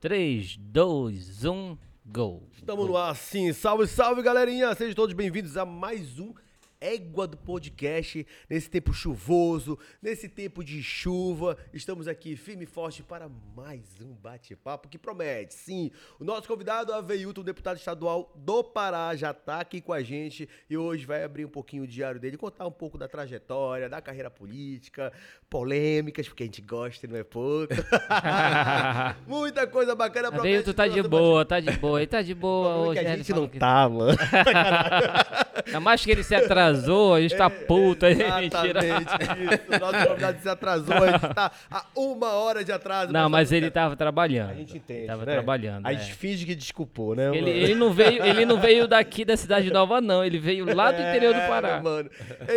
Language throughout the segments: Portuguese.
3, 2, 1, go. Estamos no ar, sim. Salve, salve, galerinha. Sejam todos bem-vindos a mais um Égua do Podcast. Nesse tempo chuvoso, nesse tempo de chuva, estamos aqui firme e forte para mais um bate-papo que promete. Sim, o nosso convidado, Aveilton, deputado estadual do Pará, já está aqui com a gente e hoje vai abrir um pouquinho o diário dele, contar um pouco da trajetória, da carreira política, polêmicas, porque a gente gosta, não é pouco. Muita coisa bacana pra Aveilton tá de boa, tá de boa, ele tá de boa hoje. É que a gente não tá, mano. Ainda mais que ele se atrasou, a gente tá é, puto. A gente Exatamente, isso. Nosso convidado se atrasou, a gente tá a uma hora de atraso. Não, mas ele tava trabalhando. A gente entende, Tava né? trabalhando, A gente é. finge que desculpou, né, ele, ele, não veio, ele não veio daqui da Cidade Nova, não. Ele veio lá do interior do É, Pará. mano.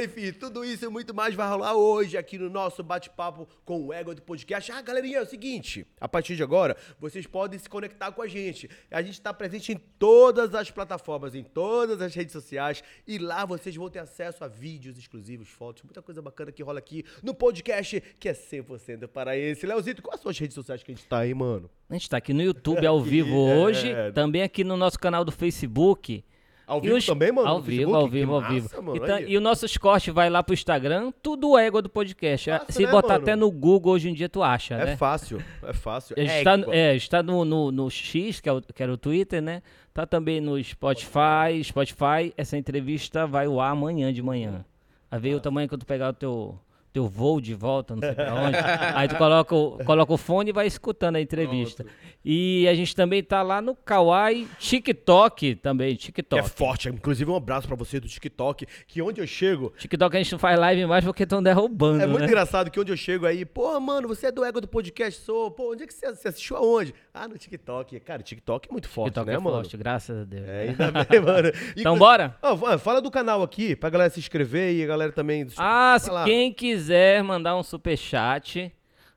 Enfim, tudo isso e muito mais vai rolar hoje aqui no nosso bate-papo com o Ego do Podcast. Ah, galerinha, é o seguinte, a partir de agora, vocês podem se conectar com a gente. A gente tá presente em todas as plataformas, em todas as redes sociais e lá vocês vão ter acesso a vídeos exclusivos, fotos, muita coisa bacana que rola aqui no podcast, que é 100% paraense. Leozito, quais são as redes sociais que a gente tá aí, mano? A gente tá aqui no YouTube ao vivo É. hoje, também aqui no nosso canal do Facebook. Ao vivo os- também, mano? Ao vivo, ao vivo, Que ao massa, vivo. mano, e, olha. e o nosso corte vai lá pro Instagram, tudo égua do podcast. Massa, Se né, botar mano? até no Google hoje em dia, tu acha, É né? fácil, é fácil. A gente tá, Égua. é, está no, no, no X, que, é o, que era o Twitter, né? Tá também no Spotify. Spotify, essa entrevista vai ao ar amanhã de manhã. Aí veio o tamanho que tu pegar o teu, teu voo de volta, não sei pra onde. Aí tu coloca o, coloca o fone e vai escutando a entrevista. E a gente também tá lá no Kawaii TikTok também, TikTok. É forte, inclusive um abraço pra você do TikTok, que onde eu chego, TikTok a gente não faz live mais porque estão derrubando, é muito né? engraçado que onde eu chego aí, pô, mano, você é do Ego do Podcast, sou, pô, onde é que você, você assistiu aonde? Ah, no TikTok. Cara, o TikTok é muito forte, TikTok né, é mano? forte, graças a Deus. É, ainda bem, mano. Então bora? Ó, fala do canal aqui, pra galera se inscrever e a galera também... Ah, se quem quiser mandar um superchat,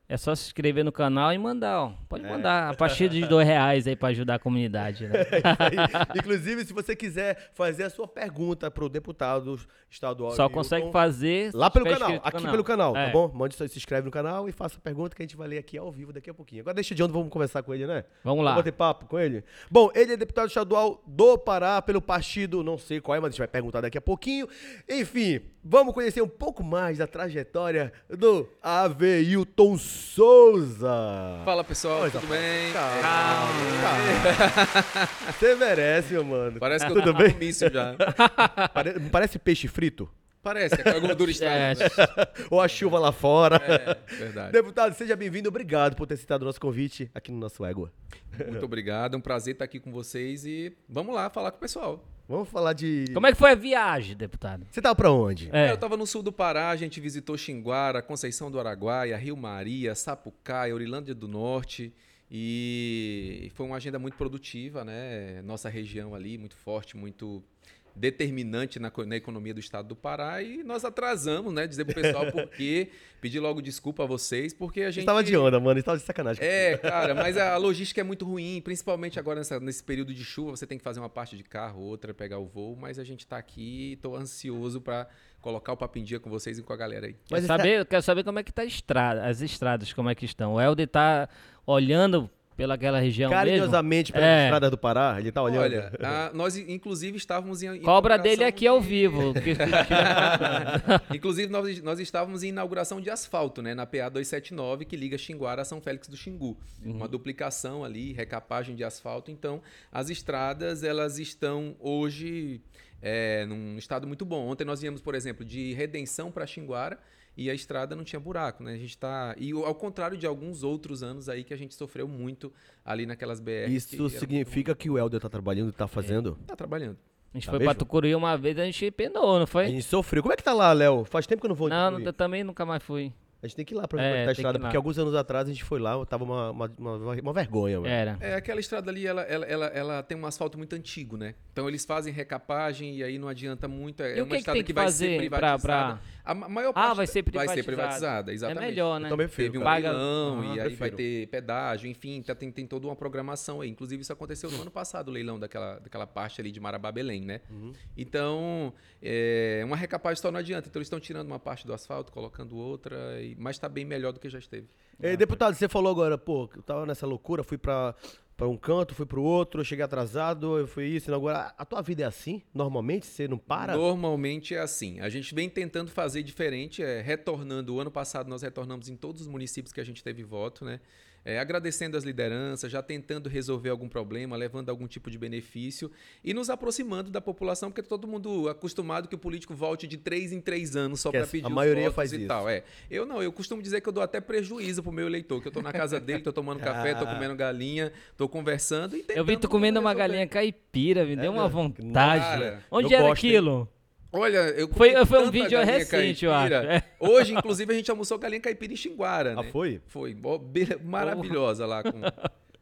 é só se inscrever no canal e mandar, ó. Pode É. mandar a partir de dois reais aí pra ajudar a comunidade, né? Aí, Inclusive, se você quiser fazer a sua pergunta pro deputado estadual... Só Hilton, consegue fazer Lá pelo canal, aqui pelo canal, tá É. bom? Mande só, se inscreve no canal e faça a pergunta que a gente vai ler aqui ao vivo daqui a pouquinho. Agora deixa de onde vamos conversar com ele, né? Vamos lá. Vamos bater papo com ele? Bom, ele é deputado estadual do Pará pelo partido, não sei qual é, mas a gente vai perguntar daqui a pouquinho. Enfim, vamos conhecer um pouco mais da trajetória do Aveilton Souza. Fala pessoal, Coisa tudo bem? Calma, calma. Você merece, meu mano. Parece que eu tô bem? com míssil já. Pare- Parece peixe frito? Parece, que a gordura está. É, Ou a chuva lá fora? É, verdade. Deputado, seja bem-vindo. Obrigado por ter citado o nosso convite aqui no nosso Égua. Muito obrigado, é um prazer estar aqui com vocês e vamos lá falar com o pessoal. Vamos falar de. Como é que foi a viagem, deputado? Você tava pra onde? É. Eu tava no sul do Pará, a gente visitou Xinguara, Conceição do Araguaia, Rio Maria, Sapucaia, Orilândia do Norte e foi uma agenda muito produtiva, né? Nossa região ali, muito forte, muito determinante na, na economia do estado do Pará e nós atrasamos, né? Dizer pro pessoal porque pedir logo desculpa a vocês porque a Você gente tava de onda, mano. Você tava de sacanagem. É, cara, mas a logística é muito ruim, principalmente agora nessa- nesse período de chuva, você tem que fazer uma parte de carro, outra pegar o voo, mas a gente tá aqui e tô ansioso pra colocar o papo em dia com vocês e com a galera aí. Mas Quero saber, eu quero saber como é que tá a estrada, as estradas, como é que estão. O Helder tá olhando pelaquela região mesmo? Carinhosamente pelas É. estradas do Pará, ele tá olhando. Olha, a- nós inclusive estávamos em. Cobra dele aqui ao vivo. Inclusive, nós, nós estávamos em inauguração de asfalto, né? Na PA 279, que liga Xinguara a São Félix do Xingu. Uma duplicação ali, recapagem de asfalto. Então, as estradas, elas estão hoje é, num estado muito bom. Ontem nós viemos, por exemplo, de Redenção para Xinguara e a estrada não tinha buraco, né? A gente tá... E ao contrário de alguns outros anos aí que a gente sofreu muito ali naquelas BR. Isso significa que o Helder tá trabalhando e tá fazendo. Tá trabalhando. A gente Tá foi mesmo? pra Tucuruí uma vez, a gente penou, não A foi? gente sofreu. Como é que tá lá, Léo? Faz tempo que eu não vou. Não, eu também nunca mais fui. A gente tem que ir lá pra É, que a que estrada, porque alguns anos atrás a gente foi lá, tava uma, uma, uma, uma vergonha, mano. Era. É, aquela estrada ali, ela, ela, ela, ela tem um asfalto muito antigo, né? Então eles fazem recapagem e aí não adianta muito. É E o uma que que estrada tem que, que vai fazer ser pra- privatizada. pra- A ma- maior Ah, parte vai ser Vai ser privatizada, exatamente. É melhor, né? Eu também prefiro, Teve um. Paga- leilão Ah, e aí prefiro. vai ter pedágio, enfim, tá- tem, tem toda uma programação aí. Inclusive, isso aconteceu no ano passado, o leilão daquela, daquela parte ali de Marabá Belém, né? Uhum. Então, é, uma recapagem só não adianta. Então, eles estão tirando uma parte do asfalto, colocando outra, e mas está bem melhor do que já esteve. Deputado, você falou agora, pô, eu tava nessa loucura, fui pra, pra um canto, fui pro outro, eu cheguei atrasado, eu fui isso, agora a tua vida é assim? Normalmente você não para? Normalmente é assim. A gente vem tentando fazer diferente, é, retornando. O ano passado nós retornamos em todos os municípios que a gente teve voto, né? É, agradecendo as lideranças, já tentando resolver algum problema, levando algum tipo de benefício e nos aproximando da população, porque todo mundo acostumado que o político volte de três em três anos só para pedir a maioria votos faz e isso. tal. É. Eu não, eu costumo dizer que eu dou até prejuízo pro meu eleitor, que eu tô na casa dele, tô tomando café, tô comendo galinha, tô conversando e Eu vi tu comendo uma galinha caipira, me deu uma mesmo? vontade. Cara, Onde era gosto, hein? aquilo? Olha, eu Foi- foi um vídeo recente, eu acho. caipira. É. Hoje, inclusive, a gente almoçou galinha caipira em Xinguara, Ah, né? foi? Foi. Maravilhosa lá com,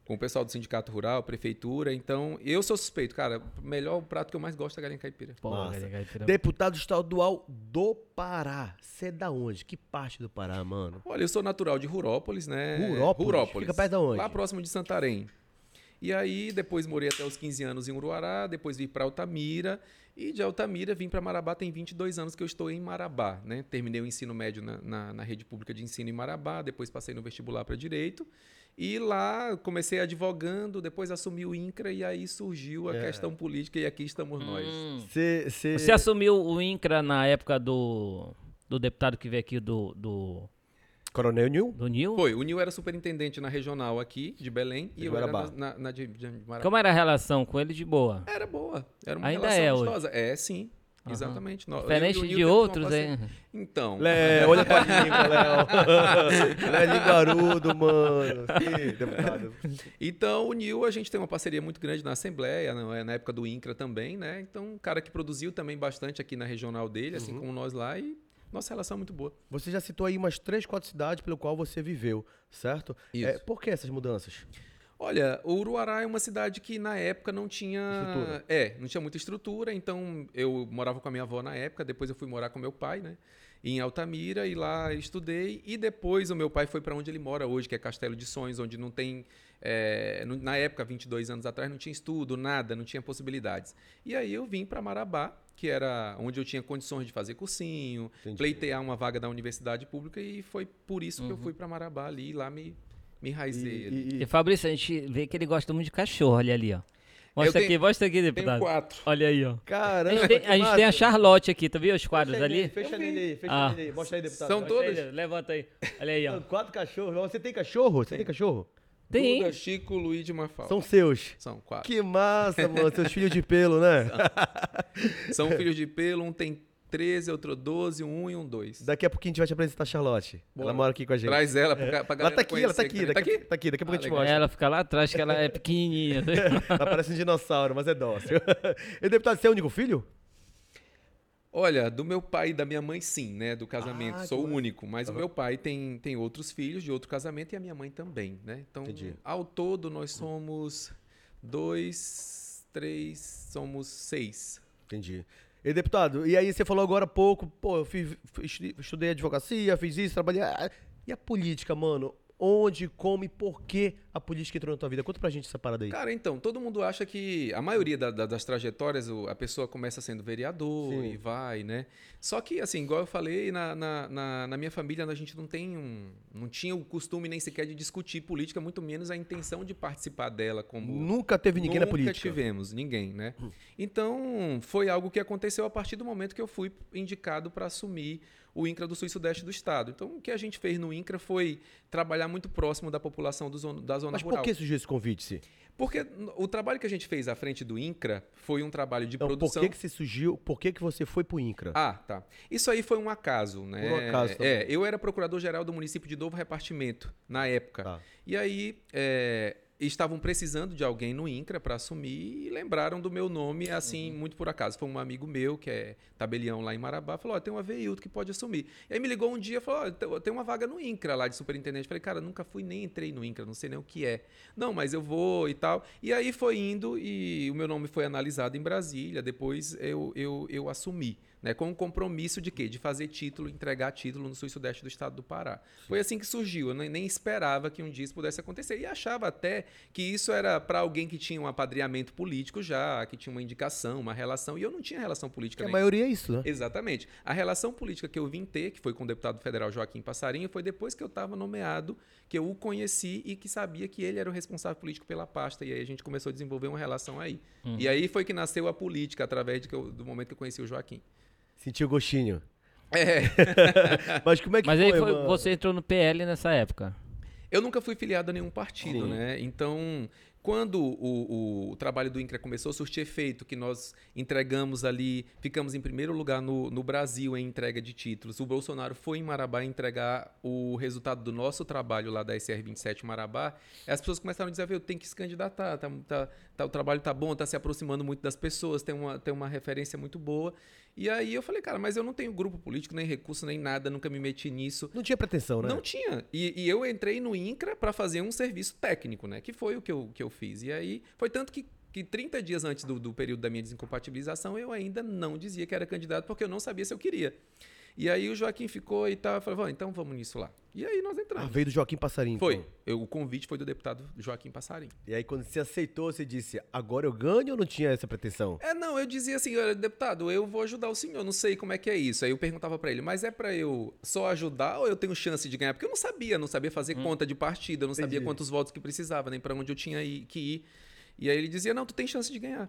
com o pessoal do Sindicato Rural, Prefeitura. Então, eu sou suspeito, cara. O melhor prato que eu mais gosto é a galinha caipira. Pô, galinha caipira. Deputado estadual do Pará. Você é da onde? Que parte do Pará, mano? Olha, eu sou natural de Rurópolis, né? Rurópolis? Fica perto de onde? Lá próximo de Santarém. E aí, depois morei até os 15 anos em Uruará, depois vim para Altamira. E de Altamira vim para Marabá, tem 22 anos que eu estou em Marabá, né? Terminei o ensino médio na, na, na rede pública de ensino em Marabá, depois passei no vestibular para Direito. E lá comecei advogando, depois assumi o INCRA e aí surgiu a É. questão política e aqui estamos nós. Hum. Você, você... Você assumiu o INCRA na época do, do deputado que veio aqui do, do, Coronel Nil? do Nil? Foi, o Nil era superintendente na regional aqui, de Belém, De e eu era na, na, na de, de Marabá. Como era a relação com ele de boa? Era boa. Era uma Ainda relação é hoje? gostosa. É, sim. Exatamente. Nó- eu e Diferente de outros, hein? Então. Léo, olha pra língua, Léo. Léo linguarudo, mano. Sim, deputado. Então, o Nil, a gente tem uma parceria muito grande na Assembleia, na época do INCRA também, né? Então, um cara que produziu também bastante aqui na regional dele, Uhum. assim como nós lá, e nossa relação é muito boa. Você já citou aí umas três, quatro cidades pelo qual você viveu, certo? Isso. É, por que essas mudanças? Olha, o Uruará é uma cidade que na época não tinha. Estrutura. É, não tinha muita estrutura, então eu morava com a minha avó na época, depois eu fui morar com meu pai, né? Em Altamira, e lá estudei. E depois o meu pai foi para onde ele mora hoje, que é Castelo de Sonhos, onde não tem. É, na época, 22 anos atrás, não tinha estudo, nada, não tinha possibilidades. E aí eu vim para Marabá, que era onde eu tinha condições de fazer cursinho, Entendi. pleitear uma vaga da universidade pública, e foi por isso que eu fui para Marabá ali, e lá me, me enraizei. ali. E, e- E Fabrício, a gente vê que ele gosta muito de cachorro, olha ali, ó. Mostra tenho- aqui, mostra aqui, Tenho deputado. quatro. Olha aí, ó. A Caramba, gente tem, a, gente tem a Charlotte aqui, tu viu os quadros Fecha ali? nele, Fecha nele aí, fecha Ah. nele aí. Mostra aí, deputado. São aí, Levanta aí. Olha aí, ó. São Quatro cachorros. Você tem cachorro? Você tem cachorro? Tem. Duda, Chico, Luiz de Mafalda. São seus. São quatro. Que massa, mano. Seus filhos de pelo, né? São filhos de pelo, um tem 13, outro 12, um 1 e um 2. Daqui a pouquinho a gente vai te apresentar a Charlotte. Ela Bora. mora aqui com a gente. Traz ela pra, pra ela galera tá aqui, ela tá aqui. Daqui, Tá aqui? tá aqui, daqui a pouco Ah, a gente legal. mostra. Ela fica lá atrás, que ela é pequenininha. Ela parece um dinossauro, mas é dócil. E deputado, você é o único filho? Olha, do meu pai e da minha mãe, sim, né? Do casamento. Ah, Sou o único. Mas o meu pai tem, tem outros filhos de outro casamento e a minha mãe também, né? Então, Entendi. ao todo, nós somos dois, três, somos seis. Entendi. E deputado, e aí você falou agora há pouco, pô, eu fiz, fiz- estudei advocacia, fiz isso, trabalhei. ah, E a política, mano? Onde, como e por que a política entrou na tua vida? Conta pra gente essa parada aí. Cara, então, todo mundo acha que a maioria da- da- das trajetórias, a pessoa começa sendo vereador Sim. e vai, né? Só que, assim, igual eu falei, na, na, na- na minha família a gente não tem um. não tinha o costume nem sequer de discutir política, muito menos a intenção de participar dela como. Nunca teve ninguém na Nunca política. tivemos, ninguém, né? Então, foi algo que aconteceu a partir do momento que eu fui indicado para assumir o INCRA do Sul e Sudeste do Estado. Então, o que a gente fez no INCRA foi trabalhar muito próximo da população do zona- da zona Mas por rural. que surgiu esse convite, Se? Porque o trabalho que a gente fez à frente do INCRA foi um trabalho de Então, por produção. que, que você surgiu? Por que, que você foi pro INCRA? Ah, tá. Isso aí foi um acaso, né? Por um acaso também. É, eu era procurador-geral do município de Novo Repartimento na época. Tá. E aí é, estavam precisando de alguém no INCRA para assumir e lembraram do meu nome, assim, Uhum. muito por acaso. Foi um amigo meu, que é tabelião lá em Marabá, falou: Ó, tem um Aveildo que pode assumir. E aí me ligou um dia e falou: tem- tem uma vaga no INCRA lá de superintendente. Falei, cara, nunca fui nem entrei no INCRA, não sei nem o que é. Não, mas eu vou e tal. E aí foi indo e o meu nome foi analisado em Brasília. Depois eu, eu, eu assumi. Né, com o compromisso de quê? De fazer título, entregar título no sul e sudeste do estado do Pará. Foi assim que surgiu. Eu nem, esperava que um dia isso pudesse acontecer. E achava até que isso era para alguém que tinha um apadreamento político já, que tinha uma indicação, uma relação. E eu não tinha relação política Que a maioria é isso, né? Exatamente. A relação política que eu vim ter, que foi com o deputado federal Joaquim Passarinho, foi depois que eu estava nomeado, que eu o conheci e que sabia que ele era o responsável político pela pasta. E aí a gente começou a desenvolver uma relação aí. E aí foi que nasceu a política, através eu- do momento que eu conheci o Joaquim. Sentiu gostinho. É. Mas como é que Mas foi, aí foi- mano? você entrou no PL nessa época. Eu nunca fui filiado a nenhum partido, Sim. né? Então, quando o, o- o trabalho do INCRA começou a surtir efeito, que nós entregamos ali, ficamos em primeiro lugar no, no Brasil em entrega de títulos, o Bolsonaro foi em Marabá entregar o resultado do nosso trabalho lá da SR27 Marabá, as pessoas começaram a dizer, "Viu, tem que se candidatar, tá, tá- tá- o trabalho tá bom, tá se aproximando muito das pessoas, tem uma, tem uma referência muito boa. E aí eu falei, cara, mas eu não tenho grupo político, nem recurso, nem nada, nunca me meti nisso. Não tinha pretensão, né? Não tinha. E, e eu entrei no INCRA para fazer um serviço técnico, né? Que foi o que eu, que eu fiz. E aí foi tanto que, que 30 dias antes do, do período da minha desincompatibilização, eu ainda não dizia que era candidato, porque eu não sabia se eu queria. E aí o Joaquim ficou e tal, falou, "Bom, então vamos nisso lá. E aí nós Ah, entramos. veio do Joaquim Passarinho. foi. então. Eu- o convite foi do deputado Joaquim Passarinho. E aí quando você aceitou, você disse, agora eu ganho ou não tinha essa pretensão? É, não, eu dizia assim, olha, deputado, eu vou ajudar o senhor, não sei como é que é isso. Aí eu perguntava pra ele, mas é pra eu só ajudar ou eu tenho chance de ganhar? Porque eu não sabia, não sabia fazer conta de partido, eu não sabia Entendi. quantos votos que precisava, nem pra onde eu tinha que ir. E aí ele dizia, não, tu tem chance de ganhar.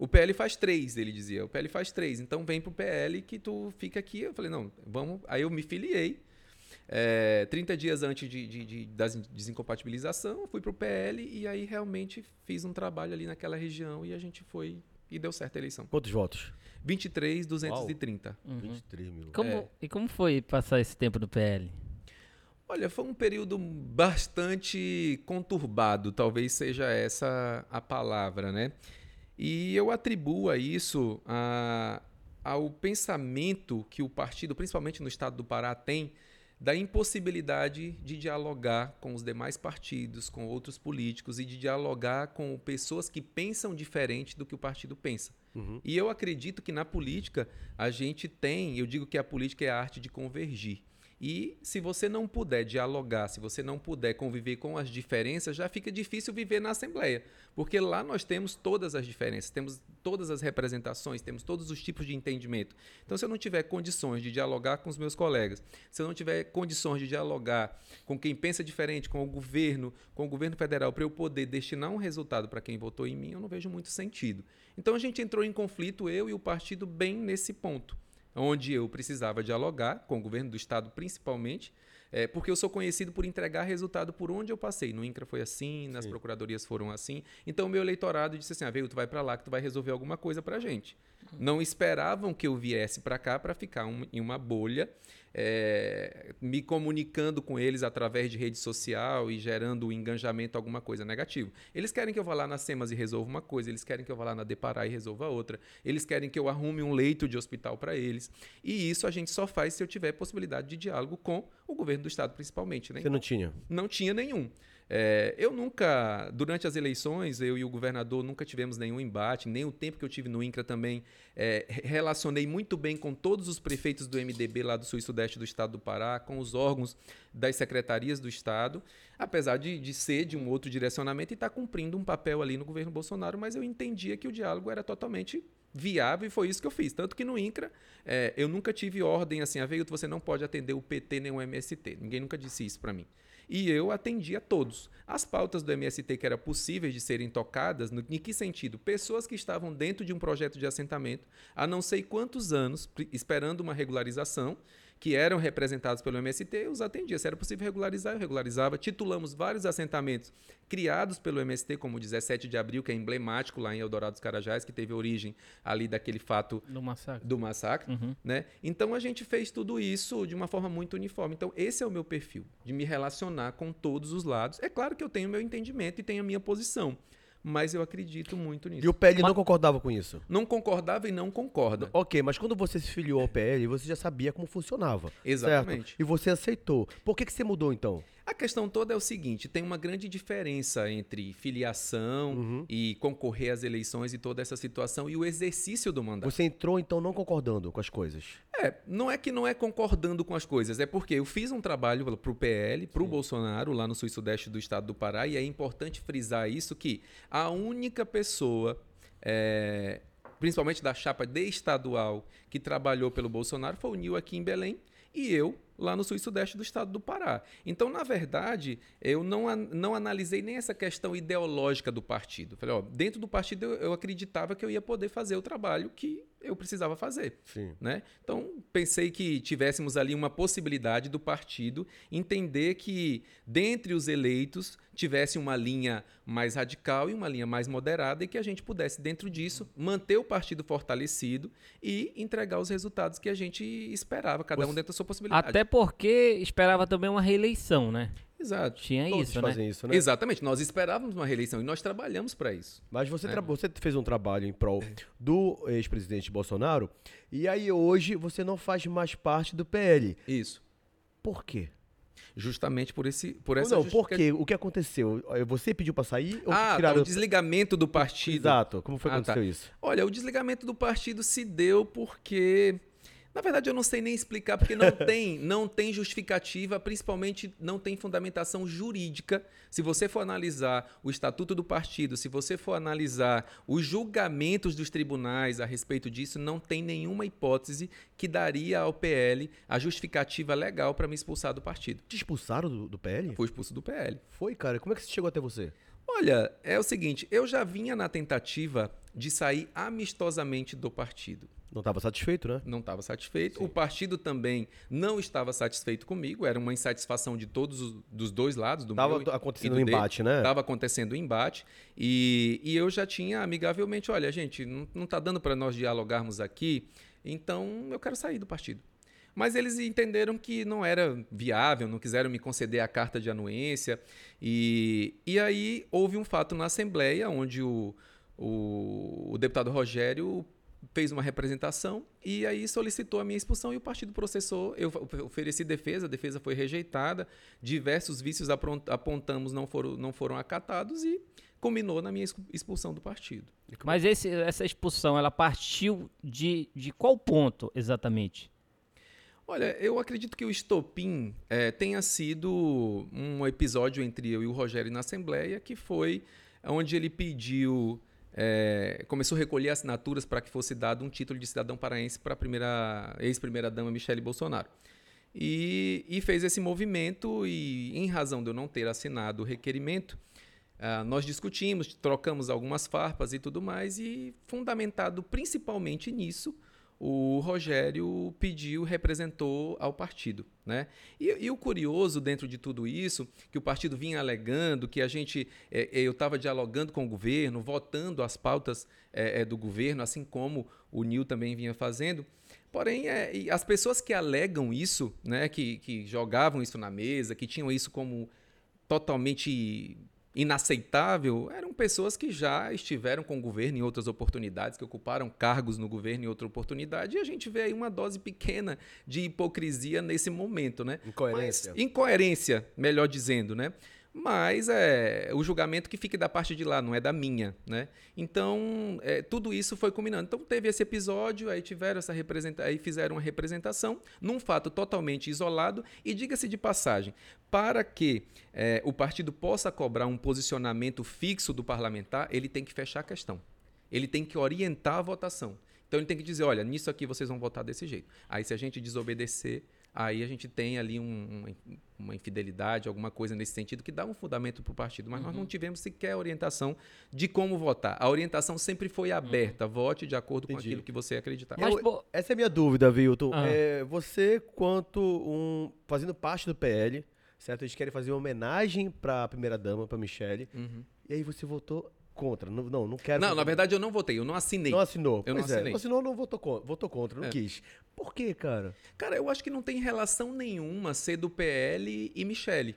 O PL faz três, ele dizia. O PL faz três, então vem pro PL que tu fica aqui. Eu falei, não, vamos. Aí eu me filiei. é, 30 dias antes de, de, de- da desincompatibilização, fui pro PL e aí realmente fiz um trabalho ali naquela região e a gente foi e deu certo a eleição. Quantos votos? 23, 230. 23 mil. Como- É. E como foi passar esse tempo no PL? Olha, foi um período bastante conturbado, talvez seja essa a palavra, né? E eu atribuo a isso a- ao pensamento que o partido, principalmente no estado do Pará, tem da impossibilidade de dialogar com os demais partidos, com outros políticos e de dialogar com pessoas que pensam diferente do que o partido pensa. Uhum. E eu acredito que na política a gente tem, eu digo que a política é a arte de convergir. E se você não puder dialogar, se você não puder conviver com as diferenças, já fica difícil viver na Assembleia. Porque lá nós temos todas as diferenças, temos todas as representações, temos todos os tipos de entendimento. Então, se eu não tiver condições de dialogar com os meus colegas, se eu não tiver condições de dialogar com quem pensa diferente, com o governo, com o governo federal, para eu poder destinar um resultado para quem votou em mim, eu não vejo muito sentido. Então, a gente entrou em conflito, eu e o partido, bem nesse ponto onde eu precisava dialogar com o governo do estado principalmente, é, porque eu sou conhecido por entregar resultado por onde eu passei. No INCRA foi assim, nas Sim. procuradorias foram assim. Então o meu eleitorado disse assim: ah, veio, tu vai para lá que tu vai resolver alguma coisa pra gente. Não esperavam que eu viesse para cá para ficar um- em uma bolha, é, me comunicando com eles através de rede social e gerando um engajamento alguma coisa negativo. Eles querem que eu vá lá na SEMAS e resolva uma coisa, eles querem que eu vá lá na Deparar e resolva outra, eles querem que eu arrume um leito de hospital para eles. E isso a gente só faz se eu tiver possibilidade de diálogo com o governo do estado, principalmente. Né? Você não tinha? Não tinha nenhum. É, eu nunca, durante as eleições, eu e o governador nunca tivemos nenhum embate, nem o tempo que eu tive no INCRA também. é, re- relacionei muito bem com todos os prefeitos do MDB lá do sul e sudeste do estado do Pará, com os órgãos das secretarias do estado, apesar de, de ser de um outro direcionamento e estar cumprindo um papel ali no governo Bolsonaro, mas eu entendia que o diálogo era totalmente viável e foi isso que eu fiz. Tanto que no INCRA é, eu nunca tive ordem assim, a veio você não pode atender o PT nem o MST. Ninguém nunca disse isso para mim. E eu atendi a todos. As pautas do MST que eram possíveis de serem tocadas, no, em que sentido? Pessoas que estavam dentro de um projeto de assentamento há não sei quantos anos, esperando uma regularização, que eram representados pelo MST, eu os atendia. Se era possível regularizar, eu regularizava. Titulamos vários assentamentos criados pelo MST, como o 17 de abril, que é emblemático lá em Eldorado dos Carajás, que teve origem ali daquele fato No massacre. do massacre, Uhum. né? Então a gente fez tudo isso de uma forma muito uniforme. Então esse é o meu perfil, de me relacionar com todos os lados. É claro que eu tenho meu entendimento e tenho a minha posição, mas eu acredito muito nisso. E o PL não concordava com isso? Não concordava e não concorda. Ok, mas quando você se filiou ao PL, você já sabia como funcionava. Exatamente. Certo? E você aceitou. Por que, que você mudou então? A questão toda é o seguinte: tem uma grande diferença entre filiação Uhum. e concorrer às eleições e toda essa situação e o exercício do mandato. Você entrou, então, não concordando com as coisas. É, não é que não é concordando com as coisas, é porque eu fiz um trabalho pro PL, pro Bolsonaro, lá no sul e sudeste do estado do Pará, e é importante frisar isso que a única pessoa, é, principalmente da chapa de estadual, que trabalhou pelo Bolsonaro foi o Nil aqui em Belém e eu lá no sul e sudeste do estado do Pará. Então, na verdade, eu não, não analisei nem essa questão ideológica do partido. Falei, ó, dentro do partido eu, eu acreditava que eu ia poder fazer o trabalho que eu precisava fazer Sim. né? Então, pensei que tivéssemos ali uma possibilidade do partido entender que, dentre os eleitos, tivesse uma linha mais radical e uma linha mais moderada e que a gente pudesse, dentro disso, manter o partido fortalecido e entregar os resultados que a gente esperava, cada um dentro da sua possibilidade. Até porque esperava também uma reeleição, né? Exato. Tinha Todos isso, né? fazem isso, né? Exatamente. Nós esperávamos uma reeleição e nós trabalhamos para isso. Mas você, É. tra- você fez um trabalho em prol do ex-presidente Bolsonaro e aí hoje você não faz mais parte do PL. Isso. Por quê? Justamente por esse por Ou essa não, por justificativa- quê? O que aconteceu? Você pediu pra sair ou Ah, tá, tiraram... o desligamento do partido. Exato. Como foi que Ah, tá. aconteceu isso? Olha, o desligamento do partido se deu porque. Na verdade, eu não sei nem explicar, porque não tem, não tem justificativa, principalmente não tem fundamentação jurídica. Se você for analisar o estatuto do partido, se você for analisar os julgamentos dos tribunais a respeito disso, não tem nenhuma hipótese que daria ao PL a justificativa legal para me expulsar do partido. Te expulsaram do, do PL? Fui expulso do PL. Foi, cara. Como é que isso chegou até você? Olha, é o seguinte, eu já vinha na tentativa de sair amistosamente do partido. Não estava satisfeito, né? não estava satisfeito. O partido também não estava satisfeito comigo. Era uma insatisfação de todos os dos dois lados, do Tava meu acontecendo e do um dele. embate, né? Tava acontecendo o embate e, e eu já tinha amigavelmente, olha, gente, não, não tá dando para nós dialogarmos aqui, então eu quero sair do partido. Mas eles entenderam que não era viável, não quiseram me conceder a carta de anuência. E, e aí houve um fato na Assembleia onde o, o, o deputado Rogério fez uma representação e aí solicitou a minha expulsão e o partido processou. Eu ofereci defesa, a defesa foi rejeitada, diversos vícios apontamos não foram, não foram acatados e culminou na minha expu- expulsão do partido. Mas esse- essa expulsão, ela partiu de, de qual ponto exatamente? Olha, eu acredito que o estopim eh, tenha sido um episódio entre eu e o Rogério na Assembleia, que foi onde ele pediu, eh, começou a recolher assinaturas para que fosse dado um título de cidadão paraense para a primeira ex-primeira-dama Michele Bolsonaro. E, e fez esse movimento e, em razão de eu não ter assinado o requerimento, ah, nós discutimos, trocamos algumas farpas e tudo mais, e fundamentado principalmente nisso, o Rogério pediu, representou ao partido. Né? E, e o curioso dentro de tudo isso, que o partido vinha alegando, que a gente, eh, eu estava dialogando com o governo, votando as pautas eh, eh, do governo, assim como o Nil também vinha fazendo. Porém, é, as pessoas que alegam isso, né, que, que jogavam isso na mesa, que tinham isso como totalmente inaceitável, eram pessoas que já estiveram com o governo em outras oportunidades, que ocuparam cargos no governo em outra oportunidade, e a gente vê aí uma dose pequena de hipocrisia nesse momento, né? Incoerência. Mas- incoerência, melhor dizendo, né? Mas é o julgamento que fica da parte de lá, não é da minha, né? Então, é, tudo isso foi combinando. Então, teve esse episódio, aí tiveram essa representa aí fizeram uma representação num fato totalmente isolado. E diga-se de passagem, para que é, o partido possa cobrar um posicionamento fixo do parlamentar, ele tem que fechar a questão. Ele tem que orientar a votação. Então ele tem que dizer, olha, nisso aqui vocês vão votar desse jeito. Aí se a gente desobedecer, aí a gente tem ali um- uma, infidelidade, alguma coisa nesse sentido que dá um fundamento para o partido. Mas nós não tivemos sequer orientação de como votar. A orientação sempre foi aberta. Vote de acordo com Entendi. aquilo que você acreditar. Mas, Eu- Essa é a minha dúvida, Vilton. Ah. É, você, quanto um. fazendo parte do PL, certo? Eles querem fazer uma homenagem pra primeira-dama, pra Michelle. Uhum. E aí você votou contra. Não, não, não quero. Não, na verdade eu não votei, eu não assinei. Não assinou. Eu não pois é, assinei. não assinou, não votou contra, votou contra não É. quis. Por quê, cara? Cara, eu acho que não tem relação nenhuma ser do PL e Michele.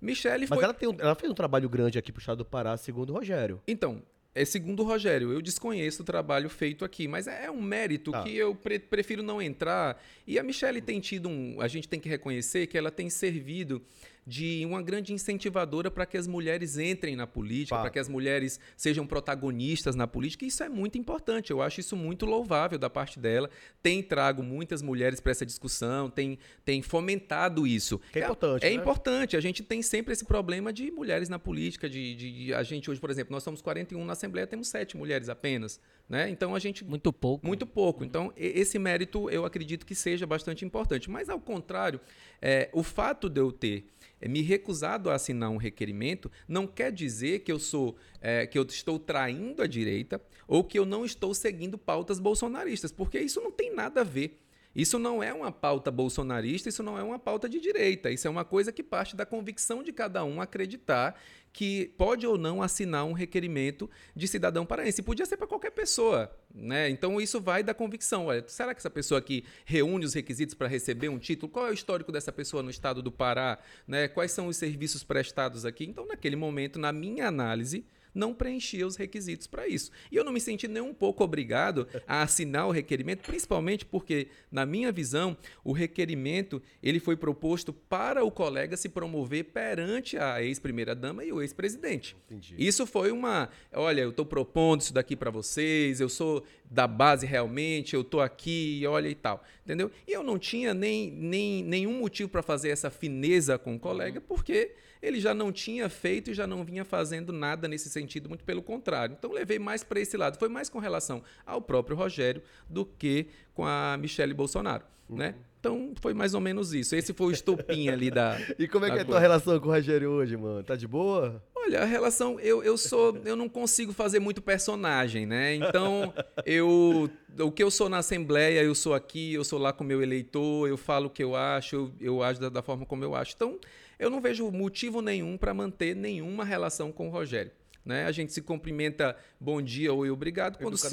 Michele Mas foi ela, tem um- ela fez um trabalho grande aqui pro estado do Pará, segundo o Rogério. Então, é segundo o Rogério, eu desconheço o trabalho feito aqui, mas é um mérito Tá. que eu pre- prefiro não entrar. E a Michelle tem tido um. A gente tem que reconhecer que ela tem servido de uma grande incentivadora para que as mulheres entrem na política, para que as mulheres sejam protagonistas na política. Isso é muito importante. Eu acho isso muito louvável da parte dela. Tem trago muitas mulheres para essa discussão, tem, tem fomentado isso. Que é importante. É, é né? importante. A gente tem sempre esse problema de mulheres na política. De, de, de, a gente hoje, por exemplo, nós somos 41 na Assembleia, temos sete mulheres apenas. Né? Então a gente. Muito pouco. Muito pouco. Então, esse mérito eu acredito que seja bastante importante. Mas, ao contrário, é, o fato de eu ter me recusado a assinar um requerimento não quer dizer que eu sou é, que eu estou traindo a direita ou que eu não estou seguindo pautas bolsonaristas, porque isso não tem nada a ver. Isso não é uma pauta bolsonarista, isso não é uma pauta de direita. Isso é uma coisa que parte da convicção de cada um acreditar que pode ou não assinar um requerimento de cidadão paraense. Podia ser para qualquer pessoa, né? Então isso vai da convicção. Olha, será que essa pessoa aqui reúne os requisitos para receber um título? Qual é o histórico dessa pessoa no estado do Pará? Né? Quais são os serviços prestados aqui? Então, naquele momento, na minha análise, não preenchia os requisitos para isso. E eu não me senti nem um pouco obrigado a assinar o requerimento, principalmente porque, na minha visão, o requerimento ele foi proposto para o colega se promover perante a ex-primeira-dama e o ex-presidente. Isso foi uma, olha, eu estou propondo isso daqui para vocês, eu sou da base realmente, eu estou aqui, olha e tal, entendeu? E eu não tinha nem, nem nenhum motivo para fazer essa fineza com o colega, porque ele já não tinha feito e já não vinha fazendo nada nesse sentido, muito pelo contrário. Então levei mais para esse lado. Foi mais com relação ao próprio Rogério do que com a Michelle Bolsonaro, uhum. né? Então foi mais ou menos isso. Esse foi o estopim ali da. e como é que é a tua relação com o Rogério hoje, mano? Tá de boa? Olha, a relação. Eu, eu sou. Eu não consigo fazer muito personagem, né? Então, eu. O que eu sou na Assembleia, eu sou aqui, eu sou lá com o meu eleitor, eu falo o que eu acho, eu, eu acho da, da forma como eu acho. Então, eu não vejo motivo nenhum para manter nenhuma relação com o Rogério. Né? A gente se cumprimenta bom dia ou obrigado quando se,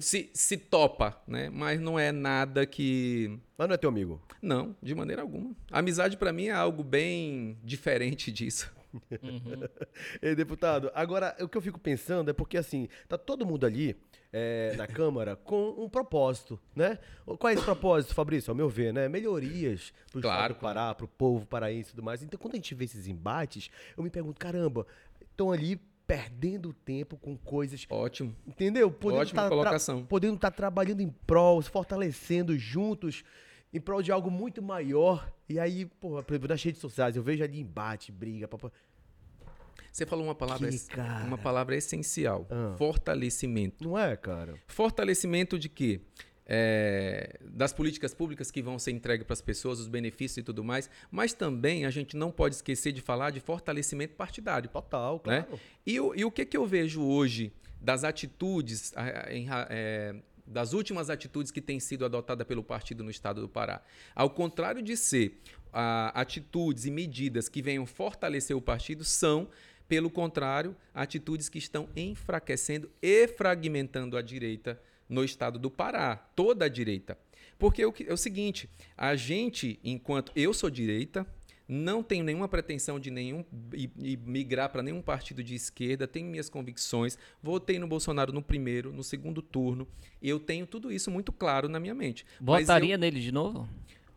se, se topa, né? mas não é nada que. Mas não é teu amigo? Não, de maneira alguma. A amizade para mim é algo bem diferente disso. Uhum. Ei, deputado, agora o que eu fico pensando é porque assim, tá todo mundo ali é, na Câmara com um propósito, né? Qual é esse propósito, Fabrício? Ao meu ver, né? Melhorias pro claro, Estado do Pará, pro povo paraense e tudo mais. Então, quando a gente vê esses embates, eu me pergunto, caramba, estão ali perdendo tempo com coisas. Ótimo. Entendeu? Podendo Ótima tá colocação. podendo estar tá trabalhando em prol, se fortalecendo juntos em prol de algo muito maior. E aí, pô, nas redes sociais, eu vejo ali embate, briga, papai. Você falou uma palavra, que, uma palavra essencial: ah. fortalecimento. Não é, cara? Fortalecimento de quê? É, das políticas públicas que vão ser entregues para as pessoas, os benefícios e tudo mais, mas também a gente não pode esquecer de falar de fortalecimento partidário. Total, né? claro. Né? E, e, o que, que eu vejo hoje das atitudes, é, das últimas atitudes que têm sido adotadas pelo partido no estado do Pará? Ao contrário de ser atitudes e medidas que venham fortalecer o partido, são pelo contrário, atitudes que estão enfraquecendo e fragmentando a direita no estado do Pará, toda a direita. Porque é o seguinte, a gente, enquanto eu sou direita, não tenho nenhuma pretensão de nenhum e, e migrar para nenhum partido de esquerda, tenho minhas convicções, votei no Bolsonaro no primeiro, no segundo turno, eu tenho tudo isso muito claro na minha mente. Votaria eu, nele de novo?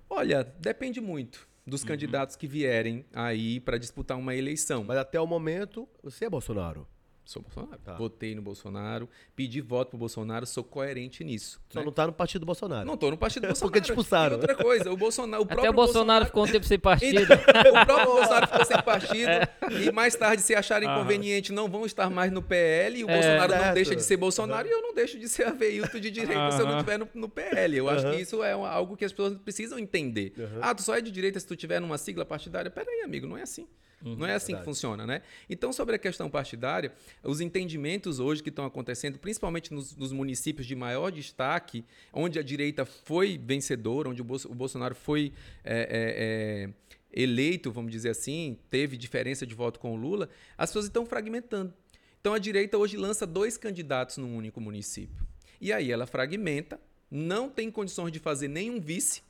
Olha, depende muito dos uhum. candidatos que vierem aí para disputar uma eleição. Mas até o momento, você é Bolsonaro. Sou Bolsonaro. Tá. Votei no Bolsonaro, pedi voto pro Bolsonaro, sou coerente nisso. Só né? não tá no partido do Bolsonaro. Não tô no partido do Bolsonaro. Porque te expulsaram. E outra coisa, o Bolsonaro. O Até próprio o Bolsonaro, Bolsonaro ficou um tempo sem partido. o próprio Bolsonaro ficou sem partido. É. E mais tarde, se acharem conveniente, não vão estar mais no PL. E o é, Bolsonaro certo. não deixa de ser Bolsonaro uhum. e eu não deixo de ser aveíto de direita uhum. se eu não estiver no, no, PL. Eu uhum. acho que isso é algo que as pessoas precisam entender. Ah, tu só é de direita se tu tiver numa sigla partidária. Peraí, amigo, não é assim. Uhum, não é assim verdade. que funciona, né? Então, sobre a questão partidária, os entendimentos hoje que estão acontecendo, principalmente nos, nos, municípios de maior destaque, onde a direita foi vencedora, onde o, Bolso, o Bolsonaro foi é, é, é, eleito, vamos dizer assim, teve diferença de voto com o Lula, as pessoas estão fragmentando. Então, a direita hoje lança dois candidatos num único município. E aí ela fragmenta, não tem condições de fazer nenhum vice,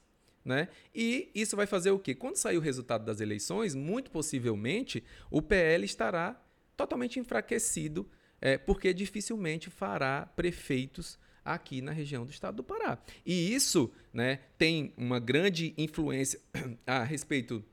né? E isso vai fazer o quê? Quando sair o resultado das eleições, muito possivelmente o PL estará totalmente enfraquecido, é, porque dificilmente fará prefeitos aqui na região do estado do Pará. E isso né, tem uma grande influência a respeito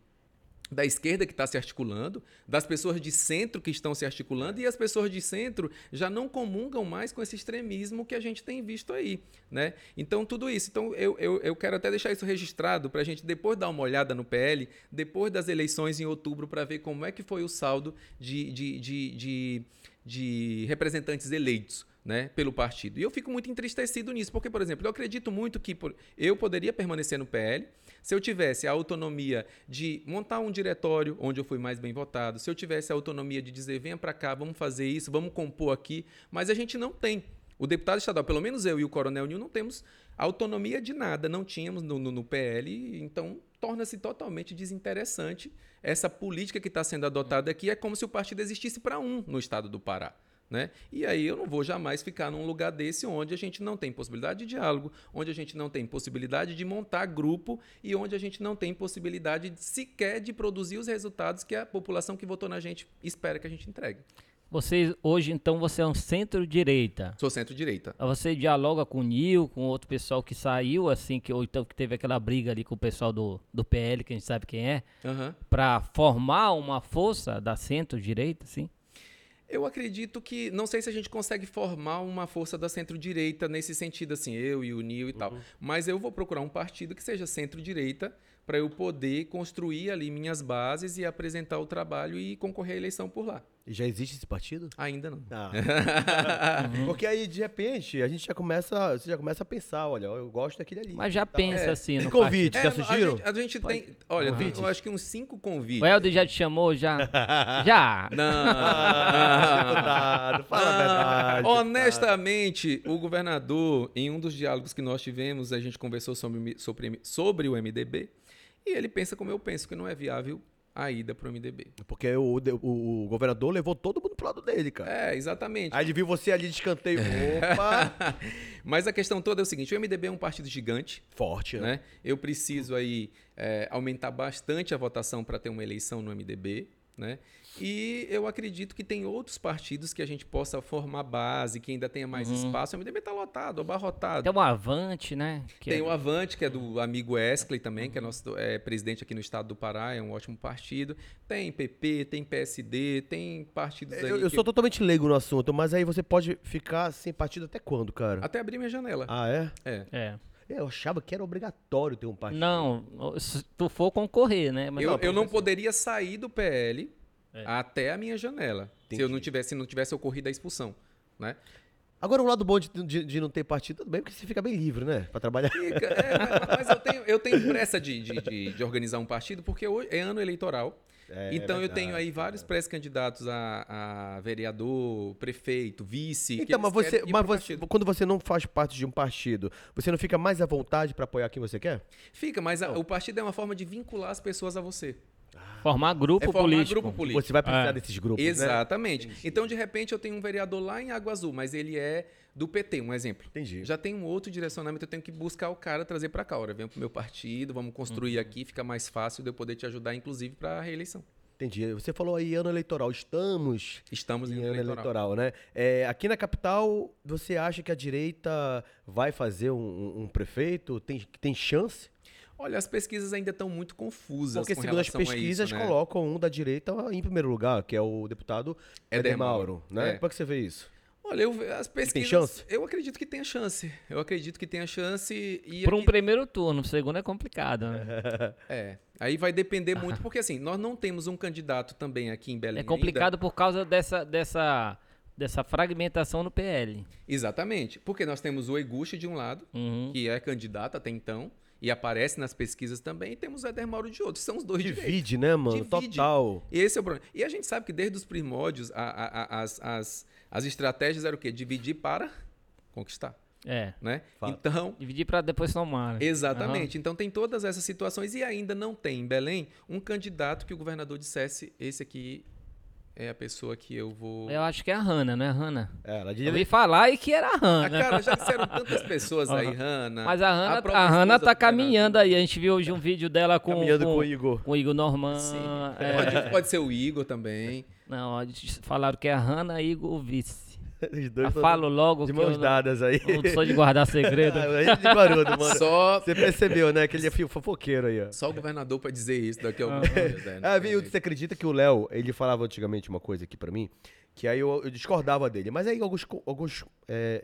da esquerda que está se articulando, das pessoas de centro que estão se articulando, e as pessoas de centro já não comungam mais com esse extremismo que a gente tem visto aí. Né? Então, tudo isso. Então, eu, eu, eu quero até deixar isso registrado para a gente depois dar uma olhada no PL, depois das eleições em outubro, para ver como é que foi o saldo de, de, de, de, de representantes eleitos né, pelo partido. E eu fico muito entristecido nisso, porque, por exemplo, eu acredito muito que por, eu poderia permanecer no PL se eu tivesse a autonomia de montar um diretório onde eu fui mais bem votado, se eu tivesse a autonomia de dizer, venha para cá, vamos fazer isso, vamos compor aqui, mas a gente não tem. O deputado estadual, pelo menos eu e o Coronel Nil, não temos autonomia de nada, não tínhamos no, no, no PL, então torna-se totalmente desinteressante essa política que está sendo adotada aqui. É como se o partido existisse para um no estado do Pará. Né? E aí eu não vou jamais ficar num lugar desse onde a gente não tem possibilidade de diálogo, onde a gente não tem possibilidade de montar grupo e onde a gente não tem possibilidade de, sequer de produzir os resultados que a população que votou na gente espera que a gente entregue. Você hoje então você é um centro-direita. Sou centro-direita. Você dialoga com o Nil, com outro pessoal que saiu assim que ou então que teve aquela briga ali com o pessoal do, do PL que a gente sabe quem é, uhum. para formar uma força da centro-direita, sim? Eu acredito que. Não sei se a gente consegue formar uma força da centro-direita nesse sentido, assim, eu e o Nil e uhum. tal. Mas eu vou procurar um partido que seja centro-direita para eu poder construir ali minhas bases e apresentar o trabalho e concorrer à eleição por lá. Já existe esse partido? Ainda não. Ah. Porque aí, de repente, a gente já começa, você já começa a pensar, olha, eu gosto daquele ali. Mas já pensa é. assim. No convite, já surgiram? A gente, a gente tem, olha, tem, eu acho que uns cinco convites. O Helder já te chamou, já? já. Não. ah, fala a verdade. Honestamente, cara. o governador, em um dos diálogos que nós tivemos, a gente conversou sobre, sobre, sobre o MDB, e ele pensa como eu penso, que não é viável a ida para o MDB. Porque o, o, o, governador levou todo mundo pro lado dele, cara. É, exatamente. Aí ele viu você ali de escanteio. Opa! Mas a questão toda é o seguinte: o MDB é um partido gigante. Forte, né? né? Eu preciso aí é, aumentar bastante a votação para ter uma eleição no MDB. Né? E eu acredito que tem outros partidos que a gente possa formar base, que ainda tenha mais uhum. espaço. O MDB está lotado, abarrotado. Tem o Avante, né? Que tem é... o Avante, que é do amigo Wesley também, que é nosso é, presidente aqui no estado do Pará, é um ótimo partido. Tem PP, tem PSD, tem partidos aí. Eu, eu que... sou totalmente leigo no assunto, mas aí você pode ficar sem partido até quando, cara? Até abrir minha janela. Ah, é? É. É. Eu achava que era obrigatório ter um partido. Não, se tu for concorrer, né? Mas eu não, eu não poderia sair do PL é. até a minha janela, Entendi. se eu não tivesse, se não tivesse ocorrido a expulsão, né? Agora, o lado bom de, de, de, não ter partido, tudo bem, porque você fica bem livre, né? Pra trabalhar. Fica, é, mas eu tenho, eu tenho pressa de, de, de, organizar um partido, porque hoje é ano eleitoral. É, então é eu tenho aí vários pré-candidatos a, a, vereador, prefeito, vice. Então, mas você, mas você, quando você não faz parte de um partido, você não fica mais à vontade para apoiar quem você quer? Fica, mas a, o partido é uma forma de vincular as pessoas a você. Formar grupo é formar político. grupo político. Você vai precisar é. desses grupos, né? Exatamente. Né? Então, de repente, eu tenho um vereador lá em Água Azul, mas ele é do PT, um exemplo. Entendi. Já tem um outro direcionamento, eu tenho que buscar o cara, trazer para cá. Ora, vem pro meu partido, vamos construir uhum. aqui, fica mais fácil de eu poder te ajudar, inclusive, para a reeleição. Entendi. Você falou aí ano eleitoral. Estamos, Estamos em, em ano eleitoral, eleitoral né? É, aqui na capital, você acha que a direita vai fazer um, um prefeito? Tem, tem chance? Olha, as pesquisas ainda estão muito confusas. Porque, segundo as pesquisas, isso, né? colocam um da direita em primeiro lugar, que é o deputado Éder Mauro. Né? É. Como é que você vê isso? Olha, eu, as pesquisas. Tem chance? Eu acredito que tenha chance. Eu acredito que tenha chance. E Por um aqui... primeiro turno, o segundo é complicado, né? é. Aí vai depender muito, porque assim, nós não temos um candidato também aqui em Belém. É complicado ainda. por causa dessa. dessa dessa fragmentação no PL. Exatamente. Porque nós temos o Eguchi de um lado, uhum. que é candidato até então, e aparece nas pesquisas também, e temos o Éder Mauro de outros. São os dois Divide, direitos. né, mano? Divide. Total. Esse é o problema. E a gente sabe que desde os primórdios, a, a, a, as, as, as estratégias eram o quê? Dividir para conquistar. É. Né? Então. Dividir para depois somar. Né? Exatamente. Uhum. Então tem todas essas situações e ainda não tem em Belém um candidato que o governador dissesse: esse aqui é a pessoa que eu vou. Eu acho que é a Hanna, não é a Hanna? É, ela Eu ouvi falar e que era a Hanna. Ah, cara, já disseram tantas pessoas aí, Hanna. Mas a Hanna, a, a Hanna tá caminhando aí. A gente viu hoje um vídeo dela com, caminhando com, com o Igor. Com o Igor Norman. É. Pode, pode, ser o Igor também. Não, falaram que é a Hanna Igor Vice. Os dois falo logo de que eu mãos não, dadas aí. não sou de guardar segredo. gente de Guarudo, mano. Só, Você percebeu, né? Que ele é fio- fofoqueiro aí, ó. só o governador pra dizer isso daqui a Ah. alguns dias. né? Ah, viu? jeito. Você acredita que o Léo, ele falava antigamente uma coisa aqui pra mim, que aí eu, eu discordava dele. Mas aí alguns, alguns é,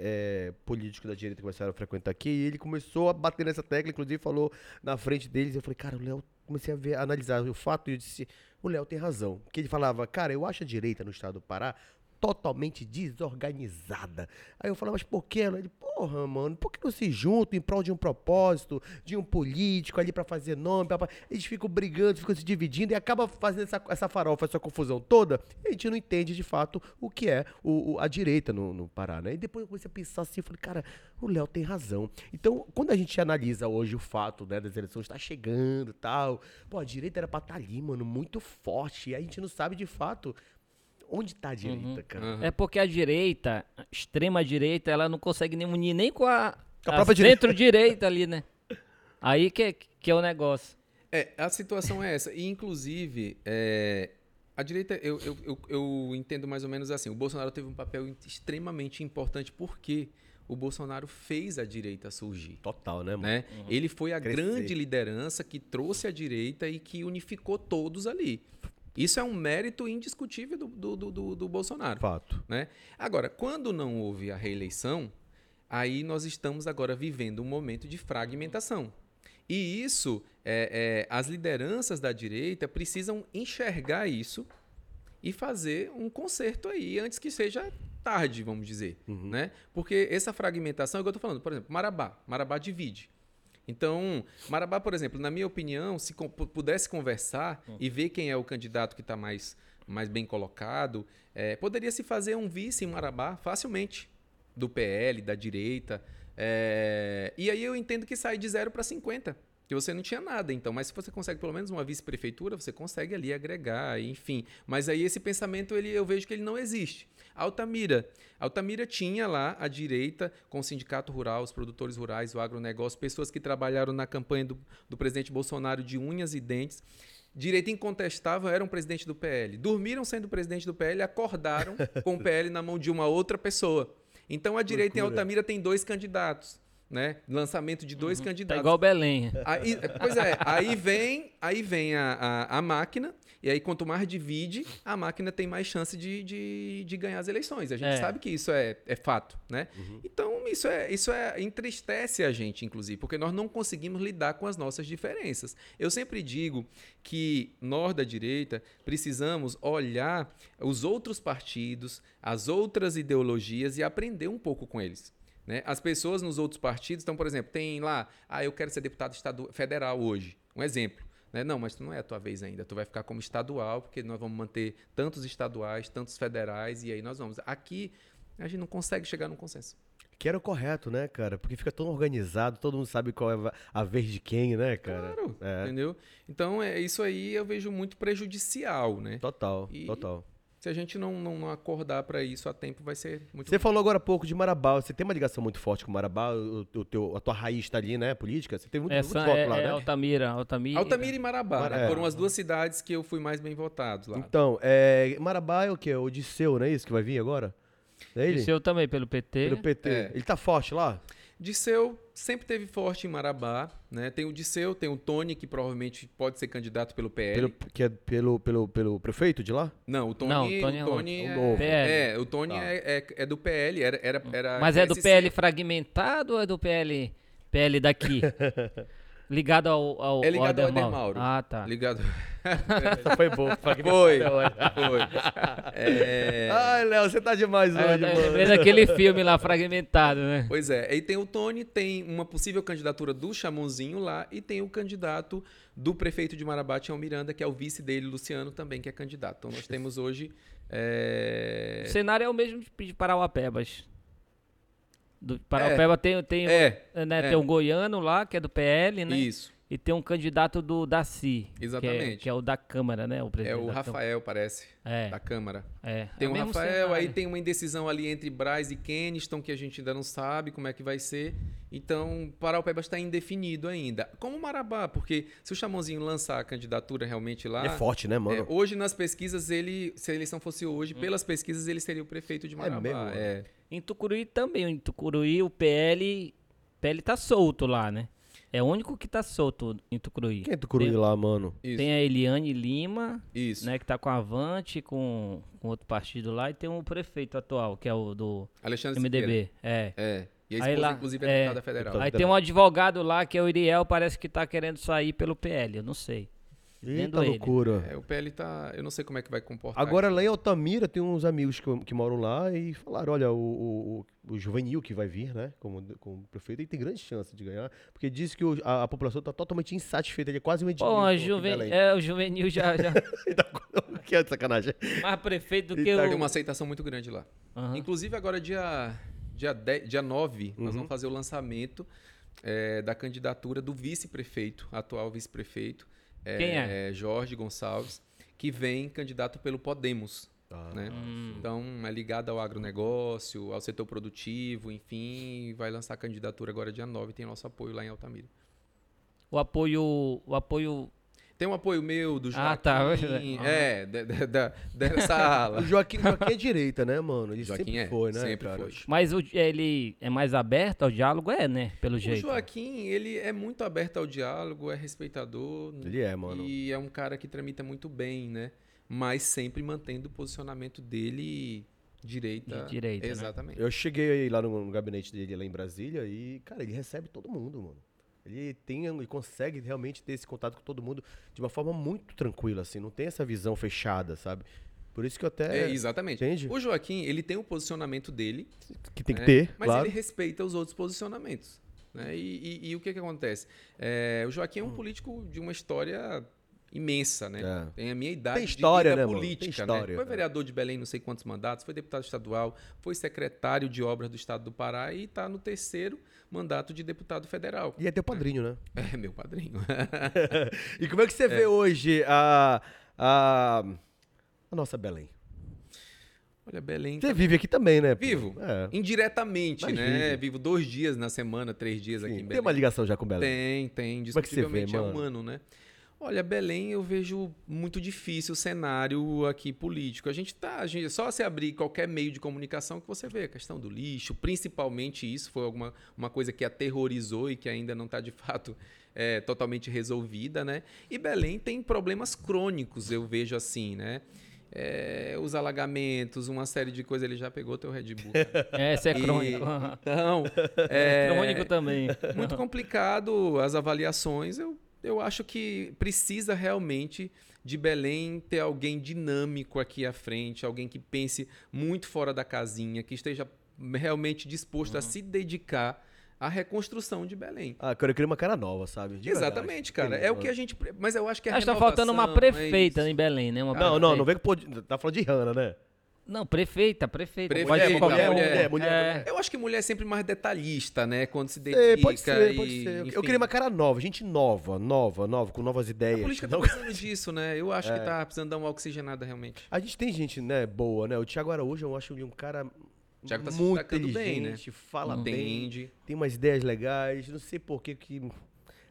é, políticos da direita começaram a frequentar aqui e ele começou a bater nessa tecla, inclusive falou na frente deles. Eu falei, cara, o Léo, comecei a ver, a analisar o fato e eu disse, o Léo tem razão. Porque ele falava, cara, eu acho a direita no estado do Pará totalmente desorganizada. Aí eu falava, mas por quê? Ele, porra, mano, por que não se juntam em prol de um propósito, de um político ali pra fazer nome? Pra... Eles ficam brigando, ficam se dividindo e acaba fazendo essa, essa farofa, essa confusão toda. E a gente não entende de fato o que é o, o- a direita no, no Pará, né? E depois eu comecei a pensar assim, eu falei, cara, o Léo tem razão. Então, quando a gente analisa hoje o fato, né, das eleições tá chegando tal, pô, a direita era pra estar ali, mano, muito forte. E a gente não sabe de fato onde tá a direita, cara. Aham. É porque a direita, a extrema direita, ela não consegue nem unir nem com a, a própria direita. centro-direita ali, né? Aí que, é- que é o negócio. É, a situação é essa. E, inclusive, é, a direita, eu, eu, eu, eu entendo mais ou menos assim. O Bolsonaro teve um papel extremamente importante porque o Bolsonaro fez a direita surgir. Total, né, mano? Né? Ele foi a Crescer. grande liderança que trouxe a direita e que unificou todos ali. Isso é um mérito indiscutível do, do, do- do, Bolsonaro. Fato. né? Agora, quando não houve a reeleição, aí nós estamos agora vivendo um momento de fragmentação. E isso, é, é, as lideranças da direita precisam enxergar isso e fazer um conserto aí antes que seja tarde, vamos dizer, né? Porque essa fragmentação, é o que eu estou falando, por exemplo, Marabá, Marabá divide. Então, Marabá, por exemplo, na minha opinião, se pudesse conversar e ver quem é o candidato que está mais, mais bem colocado, eh, poderia se fazer um vice em Marabá facilmente, do PL, da direita. eh, e aí eu entendo que sai de 0 para 50, que você não tinha nada, então. Mas se você consegue pelo menos uma vice-prefeitura, você consegue ali agregar, enfim. Mas aí esse pensamento, ele, eu vejo que ele não existe. Altamira. Altamira tinha lá a direita com o sindicato rural, os produtores rurais, o agronegócio, pessoas que trabalharam na campanha do, do presidente Bolsonaro de unhas e dentes. Direita incontestável era um presidente do PL. Dormiram sendo presidente do PL, acordaram com o PL na mão de uma outra pessoa. Então a direita em Loucura. Altamira tem dois candidatos. Né? Lançamento de dois Tá candidatos. igual Belém. Aí, pois é, aí vem, aí vem a, a, a máquina, e aí quanto mais divide, a máquina tem mais chance de, de, de ganhar as eleições. A gente É. sabe que isso é, é fato, né? Então, isso é, isso é entristece a gente, inclusive, porque nós não conseguimos lidar com as nossas diferenças. Eu sempre digo que nós da direita precisamos olhar os outros partidos, as outras ideologias e aprender um pouco com eles. Né? As pessoas nos outros partidos, então, por exemplo, tem lá, ah, eu quero ser deputado estadu- federal hoje. Um exemplo. Né? Não, mas não é a tua vez ainda. Tu vai ficar como estadual, porque nós vamos manter tantos estaduais, tantos federais, e aí nós vamos. Aqui, a gente não consegue chegar num consenso. Que era o correto, né, cara? Porque fica tão organizado, todo mundo sabe qual é a vez de quem, né, cara? Claro, É. entendeu? Então, é, isso aí eu vejo muito prejudicial, né? Total, E- total. Se a gente não, não acordar para isso a tempo, vai ser muito Você falou agora há pouco de Marabá. Você tem uma ligação muito forte com Marabá? O, o teu, a tua raiz tá ali, né? Política? Você tem muito, muito Essa voto é, lá, é né? Altamira, Altamira. Altamira e Marabá, né? É. Foram as duas cidades que eu fui mais bem votado lá. Então, é, Marabá é o quê? O Odisseu, não é isso que vai vir agora? É ele? Disseu também pelo PT. Pelo PT. É. Ele tá forte lá? Disseu sempre teve forte em Marabá, né? Tem o Disseu, tem o Tony, que provavelmente pode ser candidato pelo PL. Pelo, que é pelo, pelo, pelo prefeito de lá? Não, o Tony, Não, o Tony é o Tony outro. é, O novo. PL. é, o Tony Tá. é, é, é do PL, era, era, era Mas é do. PL fragmentado ou é do PL, PL daqui? Ligado ao, ao É ligado ao Alder Eder Mauro. Ah, tá. Ligado. Essa foi boa. Foi, foi. É, Ai, Léo, você tá demais É, hoje, eu mano. lembrei daquele filme lá, fragmentado, né? Pois é, aí tem o Tony, tem uma possível candidatura do Chamonzinho lá e tem o candidato do prefeito de Marabá, Tião Miranda, que é o vice dele, Luciano, também, que é candidato. Então nós temos hoje. é, O cenário é o mesmo de Parauapebas. Do Parauapeba tem, tem, É, né, é. tem o goiano lá, que é do PL, né? isso. E tem um candidato do Daci. Que é, Exatamente. que é o da Câmara, né? O É presidente o da Rafael, parece, Câmara. da Câmara. É, é. Tem É o mesmo Rafael, aí cenário. tem uma indecisão ali entre Braz e Keniston, que a gente ainda não sabe como é que vai ser. Então, Paraupeba está indefinido ainda. Como Marabá, porque se o Chamãozinho lançar a candidatura realmente lá... É forte, né, mano? é, hoje, nas pesquisas, ele, se a eleição fosse hoje, pelas pesquisas, ele seria o prefeito de Marabá. mesmo, mano? É, Em Tucuruí também. Em Tucuruí o PL, PL tá solto lá, né? É o único que tá solto em Tucuruí. Quem é Tucuruí Tem- lá, mano? isso. Tem a Eliane Lima, isso. né, que tá com a Avante, com, com outro partido lá, e tem o prefeito atual, que é o do Alexandre Siqueira. MDB. É. É. E a Aí esposa, lá, inclusive, é, é deputada federal. Aí tem um advogado lá, que é o Iriel, parece que tá querendo sair pelo PL, eu não sei. Eita Vendo loucura. É, o PL tá... Eu não sei como é que vai comportar. Agora lá em Altamira tem uns amigos que, que moram lá e falaram, olha, o, o, o- juvenil que vai vir, né, como, como prefeito, ele tem grande chance de ganhar, porque diz que o- a, a população está totalmente insatisfeita, ele é quase um aqui em juven... É, o juvenil já, já que é de sacanagem. mais prefeito do Ele que tá o... Tem uma aceitação muito grande lá. Aham. Inclusive, agora, dia, dia, 10, dia 9, Uhum. nós vamos fazer o lançamento é, da candidatura do vice-prefeito, atual vice-prefeito, é, Quem é? Jorge Gonçalves, que vem candidato pelo Podemos. Ah, né? Hum. Então, é ligado ao agronegócio, ao setor produtivo, enfim, vai lançar a candidatura agora dia 9, tem nosso apoio lá em Altamira. O apoio... O apoio... Tem um apoio meu, do Joaquim, Ah, tá. é, da, da- da- dessa ala. O Joaquim, Joaquim é direita, né, mano? Ele Joaquim sempre é, foi, né, sempre cara? foi. Mas o, ele é mais aberto ao diálogo? É, né? Pelo O jeito. Joaquim, ele é muito aberto ao diálogo, é respeitador. Ele é, mano. E é um cara que tramita muito bem, né? Mas sempre mantendo o posicionamento dele direita. De direita, né? Exatamente. Eu cheguei aí lá no, no gabinete dele lá em Brasília e, cara, ele recebe todo mundo, mano. Ele tem, ele consegue realmente ter esse contato com todo mundo de uma forma muito tranquila, assim, não tem essa visão fechada, sabe? Por isso que eu até É, exatamente. entende? O Joaquim, ele tem o posicionamento dele, que tem que né? ter, mas claro. ele respeita os outros posicionamentos. Né? E, e- e o que, que acontece? É, o Joaquim é um político de uma história imensa, né? É. Tem a minha idade Tem história, de vida né? Tem política, história, né? Foi é. vereador de Belém não sei quantos mandatos, foi deputado estadual, foi secretário de obras do estado do Pará e está no terceiro mandato de deputado federal. E é teu padrinho, né? É, meu padrinho. E como é que você vê hoje a, a, a nossa Belém? Olha, Belém. Você vive aqui também, né? Vivo. É. Indiretamente, né? Vivo dois dias na semana, três dias aqui Sim, em tem Belém. uma ligação já com Belém. Tem, tem. Como é que você vê, é mano? humano, né? Olha, Belém eu vejo muito difícil o cenário aqui político. A gente tá, a gente, só se abrir qualquer meio de comunicação que você vê a questão do lixo, principalmente isso foi alguma uma coisa que aterrorizou e que ainda não está de fato é, totalmente resolvida, né? E Belém tem problemas crônicos, eu vejo assim, né? É, os alagamentos, uma série de coisas. Ele já pegou teu Red Bull. né? Esse é E- crônico. Então, é, Crônico também. muito complicado as avaliações. Eu, eu acho que precisa realmente de Belém ter alguém dinâmico aqui à frente, alguém que pense muito fora da casinha, que esteja realmente disposto Uhum. a se dedicar à reconstrução de Belém. Ah, cara, eu queria uma cara nova, sabe? De verdade. Exatamente, cara. Tem É o que a gente. Mas eu acho que a Acho que tá faltando uma é prefeita isso. em Belém, né? Uma Não, não, não vem com... pod- Tá falando de Hanna, né? Não, prefeita, prefeita. Prefeita, Pode ser mulher, qualquer um. mulher, mulher, É. Eu acho que mulher é sempre mais detalhista, né? Quando se dedica. É, pode ser, e, pode ser. enfim. Eu queria uma cara nova, gente nova, nova, nova, com novas A ideias. política tá precisando disso, né? Eu acho É. que tá precisando dar uma oxigenada realmente. A gente tem gente, né, boa, né? O Thiago Araújo eu acho ele um cara O Thiago tá se muito destacando bem, inteligente, né? fala bem, tem umas ideias legais, não sei por que que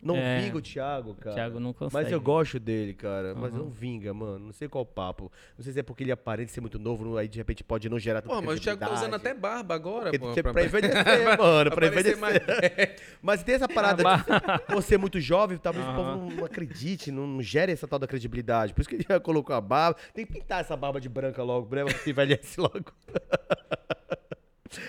não É. vinga o Thiago, cara. Thiago não consegue. Mas eu gosto dele, cara. Mas Uhum. não vinga, mano. Não sei qual o papo. Não sei se é porque ele aparenta ser muito novo, aí de repente pode não gerar tanta Pô, mas o Thiago tá usando até barba agora, Porque pô. tem- pra envelhecer, mano, pra envelhecer. mais- Mas tem essa parada de você muito jovem, talvez o Aham. povo não, acredite, não, não gere essa tal da credibilidade. Por isso que ele já colocou a barba. Tem que pintar essa barba de branca logo, pra ela se envelhece logo.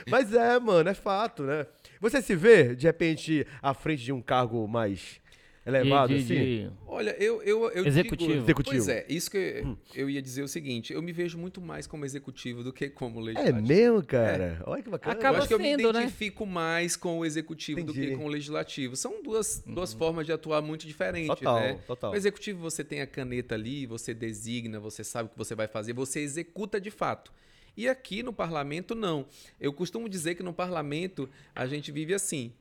Mas é, mano, é fato, né? Você se vê, de repente, à frente de um cargo mais elevado, de, assim? de- Olha, eu, eu, eu Executivo. digo... Executivo. Pois é, isso que eu, eu ia dizer o seguinte, eu me vejo muito mais como executivo do que como É legislativo. mesmo, cara? Olha que bacana. Acaba eu acho que eu me sendo, né? identifico mais com o executivo do Entendi. que com o legislativo. São duas, duas formas de atuar muito diferentes, Total, né? total. O executivo você tem a caneta ali, você designa, você sabe o que você vai fazer, você executa de fato. E aqui no parlamento, não. Eu costumo dizer que no parlamento a gente vive assim,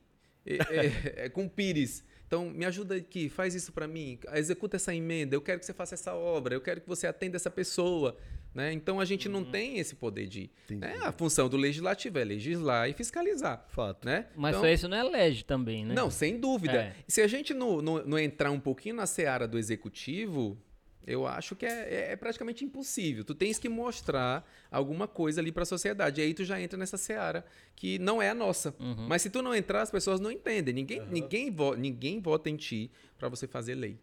é, é- é com pires. Então, me ajuda aqui, faz isso para mim, executa essa emenda, eu quero que você faça essa obra, eu quero que você atenda essa pessoa. Né? Então, a gente não Uhum. tem esse poder de. Né? A função do legislativo é legislar e fiscalizar. Fato. Né? Mas Então- só isso não é lege também, né? não, sem dúvida. É. Se a gente não, não, não entrar um pouquinho na seara do executivo, eu acho que é, é- é praticamente impossível. Tu tens que mostrar alguma coisa ali para a sociedade. E aí tu já entra nessa seara que não é a nossa. Uhum. Mas se tu não entrar, as pessoas não entendem. Ninguém, ninguém, vo- ninguém vota em ti para você fazer lei.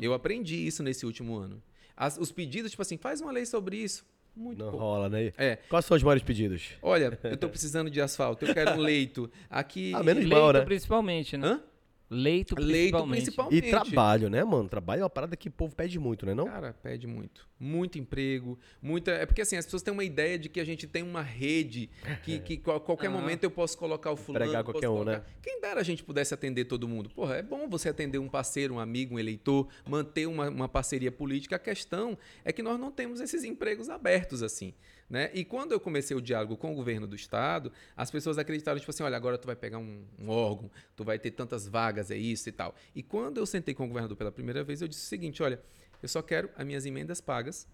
Eu aprendi isso nesse último ano. As- os pedidos, tipo assim, faz uma lei sobre isso. Muito Não pouco. rola, né? É. Quais são os maiores pedidos? Olha, eu tô precisando de asfalto, eu quero um leito. Aqui. Ah, menos Leito mal, né? principalmente, né? Hã? Leito Leito principalmente. principalmente. E trabalho, né, mano? Trabalho é uma parada que o povo pede muito, né? Não? Cara, pede muito. Muito emprego, muita. É porque assim, as pessoas têm uma ideia de que a gente tem uma rede que, que qual- qualquer Aham. momento eu posso colocar o fulano. Posso qualquer um, colocar- né? Quem dera a gente pudesse atender todo mundo. Porra, é bom você atender um parceiro, um amigo, um eleitor, manter uma, uma parceria política. A questão é que nós não temos esses empregos abertos assim. Né? E quando eu comecei o diálogo com o governo do estado, as pessoas acreditaram, tipo assim, olha, agora tu vai pegar um, um órgão, tu vai ter tantas vagas, é isso e tal. E quando eu sentei com o governador pela primeira vez, eu disse o seguinte, olha, eu só quero as minhas emendas pagas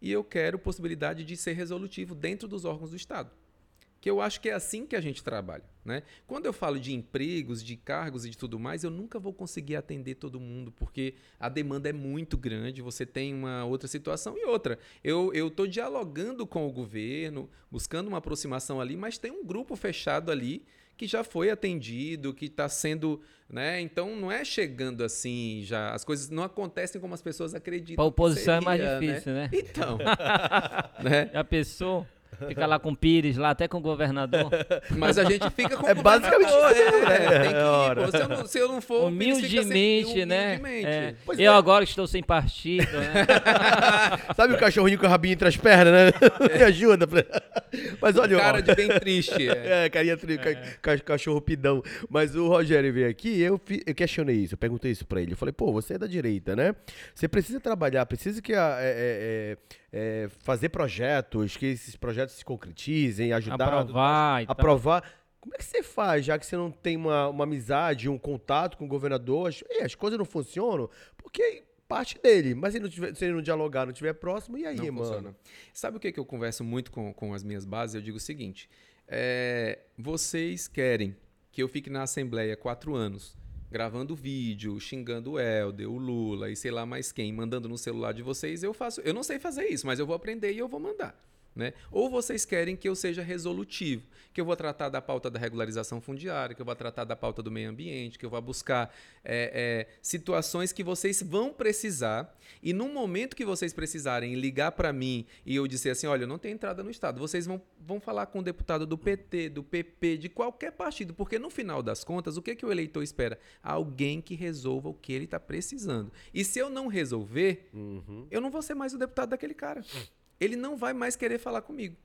e eu quero possibilidade de ser resolutivo dentro dos órgãos do estado. Que eu acho que é assim que a gente trabalha. Né? Quando eu falo de empregos, de cargos e de tudo mais, eu nunca vou conseguir atender todo mundo, porque a demanda é muito grande, você tem uma outra situação e outra. Eu estou dialogando com o governo, buscando uma aproximação ali, mas tem um grupo fechado ali que já foi atendido, que está sendo. Né? Então não é chegando assim já. As coisas não acontecem como as pessoas acreditam. Pra oposição é mais seria, difícil, né? Então. né? Já pensou? Fica lá com o Pires, lá até com o governador. Mas a gente fica com É o governador, basicamente isso, é, né? tem que ir, Ora. pô. Se eu não, se eu não for, Humildemente, né? humildemente. É. Eu é. agora estou sem partido, né? Sabe o cachorrinho com o rabinho entre as pernas, né? Me ajuda. Mas olha, ó. Cara de bem triste. É. É, carinha tri, ca- ca- cachorro pidão. Mas o Rogério veio aqui eu, fi- eu questionei isso, eu perguntei isso pra ele. Eu falei, pô, você é da direita, né? Você precisa trabalhar, precisa que a- é, fazer projetos, que esses projetos se concretizem, ajudar Aprovar e tal. aprovar. Como é que você faz, já que você não tem uma, uma amizade, um contato com o governador? As, e as coisas não funcionam, porque parte dele. Mas se, não tiver, se ele não dialogar, não estiver próximo, e aí, Não mano? funciona. Sabe o que, que eu converso muito com, com as minhas bases? Eu digo o seguinte: é, vocês querem que eu fique na Assembleia quatro anos, gravando vídeo, xingando o Helder, o Lula e sei lá mais quem, mandando no celular de vocês, eu faço. Eu não sei fazer isso, mas eu vou aprender e eu vou mandar. Né? Ou vocês querem que eu seja resolutivo, que eu vou tratar da pauta da regularização fundiária, que eu vou tratar da pauta do meio ambiente, que eu vou buscar é, é, situações que vocês vão precisar e no momento que vocês precisarem ligar para mim e eu dizer assim, olha, eu não tenho entrada no Estado, vocês vão, vão falar com o deputado do PT, do PP, de qualquer partido, porque no final das contas, o que, que o eleitor espera? Alguém que resolva o que ele está precisando. E se eu não resolver, Uhum. eu não vou ser mais o deputado daquele cara. Ele não vai mais querer falar comigo.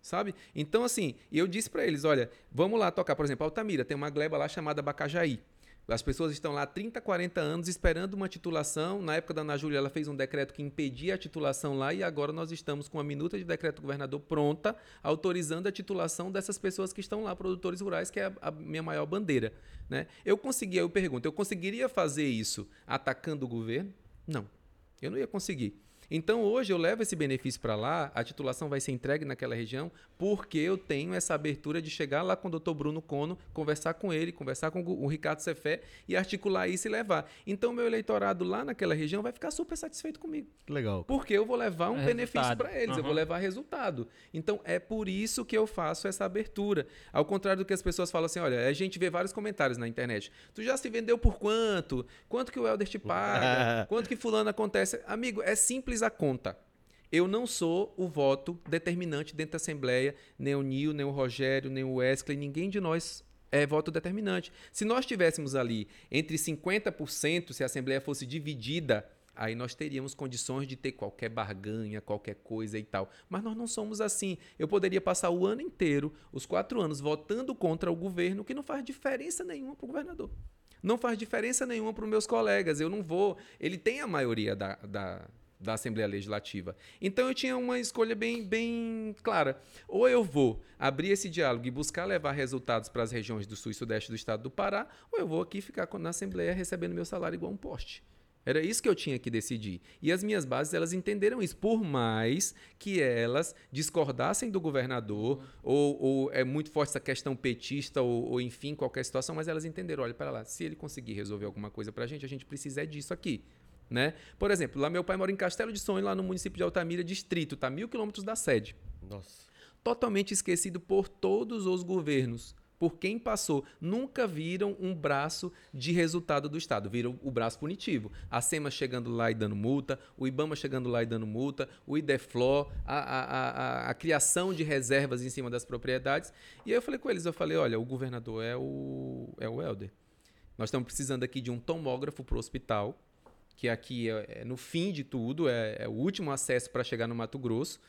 Sabe? Então, assim, eu disse para eles: olha, vamos lá tocar. Por exemplo, Altamira tem uma gleba lá chamada Bacajaí. As pessoas estão lá há 30, 40 anos esperando uma titulação. Na época da Ana Júlia, ela fez um decreto que impedia a titulação lá e agora nós estamos com a minuta de decreto do governador pronta, autorizando a titulação dessas pessoas que estão lá, produtores rurais, que é a, a minha maior bandeira. Né? Eu conseguia, eu pergunto, eu conseguiria fazer isso atacando o governo? Não, eu não ia conseguir. Então hoje eu levo esse benefício para lá, a titulação vai ser entregue naquela região, porque eu tenho essa abertura de chegar lá com o doutor Bruno Cono, conversar com ele, conversar com o Ricardo Cefé e articular isso e levar. Então meu eleitorado lá naquela região vai ficar super satisfeito comigo. Legal. Porque eu vou levar um É benefício para eles, eu Uhum. vou levar resultado. Então é por isso que eu faço essa abertura. Ao contrário do que as pessoas falam assim: olha, a gente vê vários comentários na internet. Tu já se vendeu por quanto? Quanto que o Helder te paga? quanto que fulano acontece? Amigo, é simples a conta. Eu não sou o voto determinante dentro da Assembleia, nem o Nil, nem o Rogério, nem o Wesley, ninguém de nós é voto determinante. Se nós tivéssemos ali entre 50%, se a Assembleia fosse dividida, aí nós teríamos condições de ter qualquer barganha, qualquer coisa e tal. Mas nós não somos assim. Eu poderia passar o ano inteiro, os quatro anos, votando contra o governo, que não faz diferença nenhuma para o governador. Não faz diferença nenhuma para os meus colegas. Eu não vou. Ele tem a maioria da, da, da Assembleia Legislativa. Então eu tinha uma escolha bem, bem clara. Ou eu vou abrir esse diálogo e buscar levar resultados para as regiões do sul e sudeste do estado do Pará, ou eu vou aqui ficar na Assembleia recebendo meu salário igual um poste. Era isso que eu tinha que decidir. E as minhas bases, elas entenderam isso. Por mais que elas discordassem do governador, ou, ou, é muito forte essa questão petista, ou, ou, enfim, qualquer situação, mas elas entenderam, olha, para lá, se ele conseguir resolver alguma coisa para a gente, a gente precisa é disso aqui. Né? Por exemplo, lá meu pai mora em Castelo de Sonho, lá no município de Altamira, distrito, tá mil quilômetros da sede. Nossa. Totalmente esquecido por todos os governos por quem passou, nunca viram um braço de resultado do Estado, viram o braço punitivo. A SEMA chegando lá e dando multa, o IBAMA chegando lá e dando multa, o IDEFLO, a, a, a, a criação de reservas em cima das propriedades. E aí eu falei com eles, eu falei, olha, o governador é o, é o Helder. Nós estamos precisando aqui de um tomógrafo para o hospital, que aqui é, é, no fim de tudo, é, é o último acesso para chegar no Mato Grosso.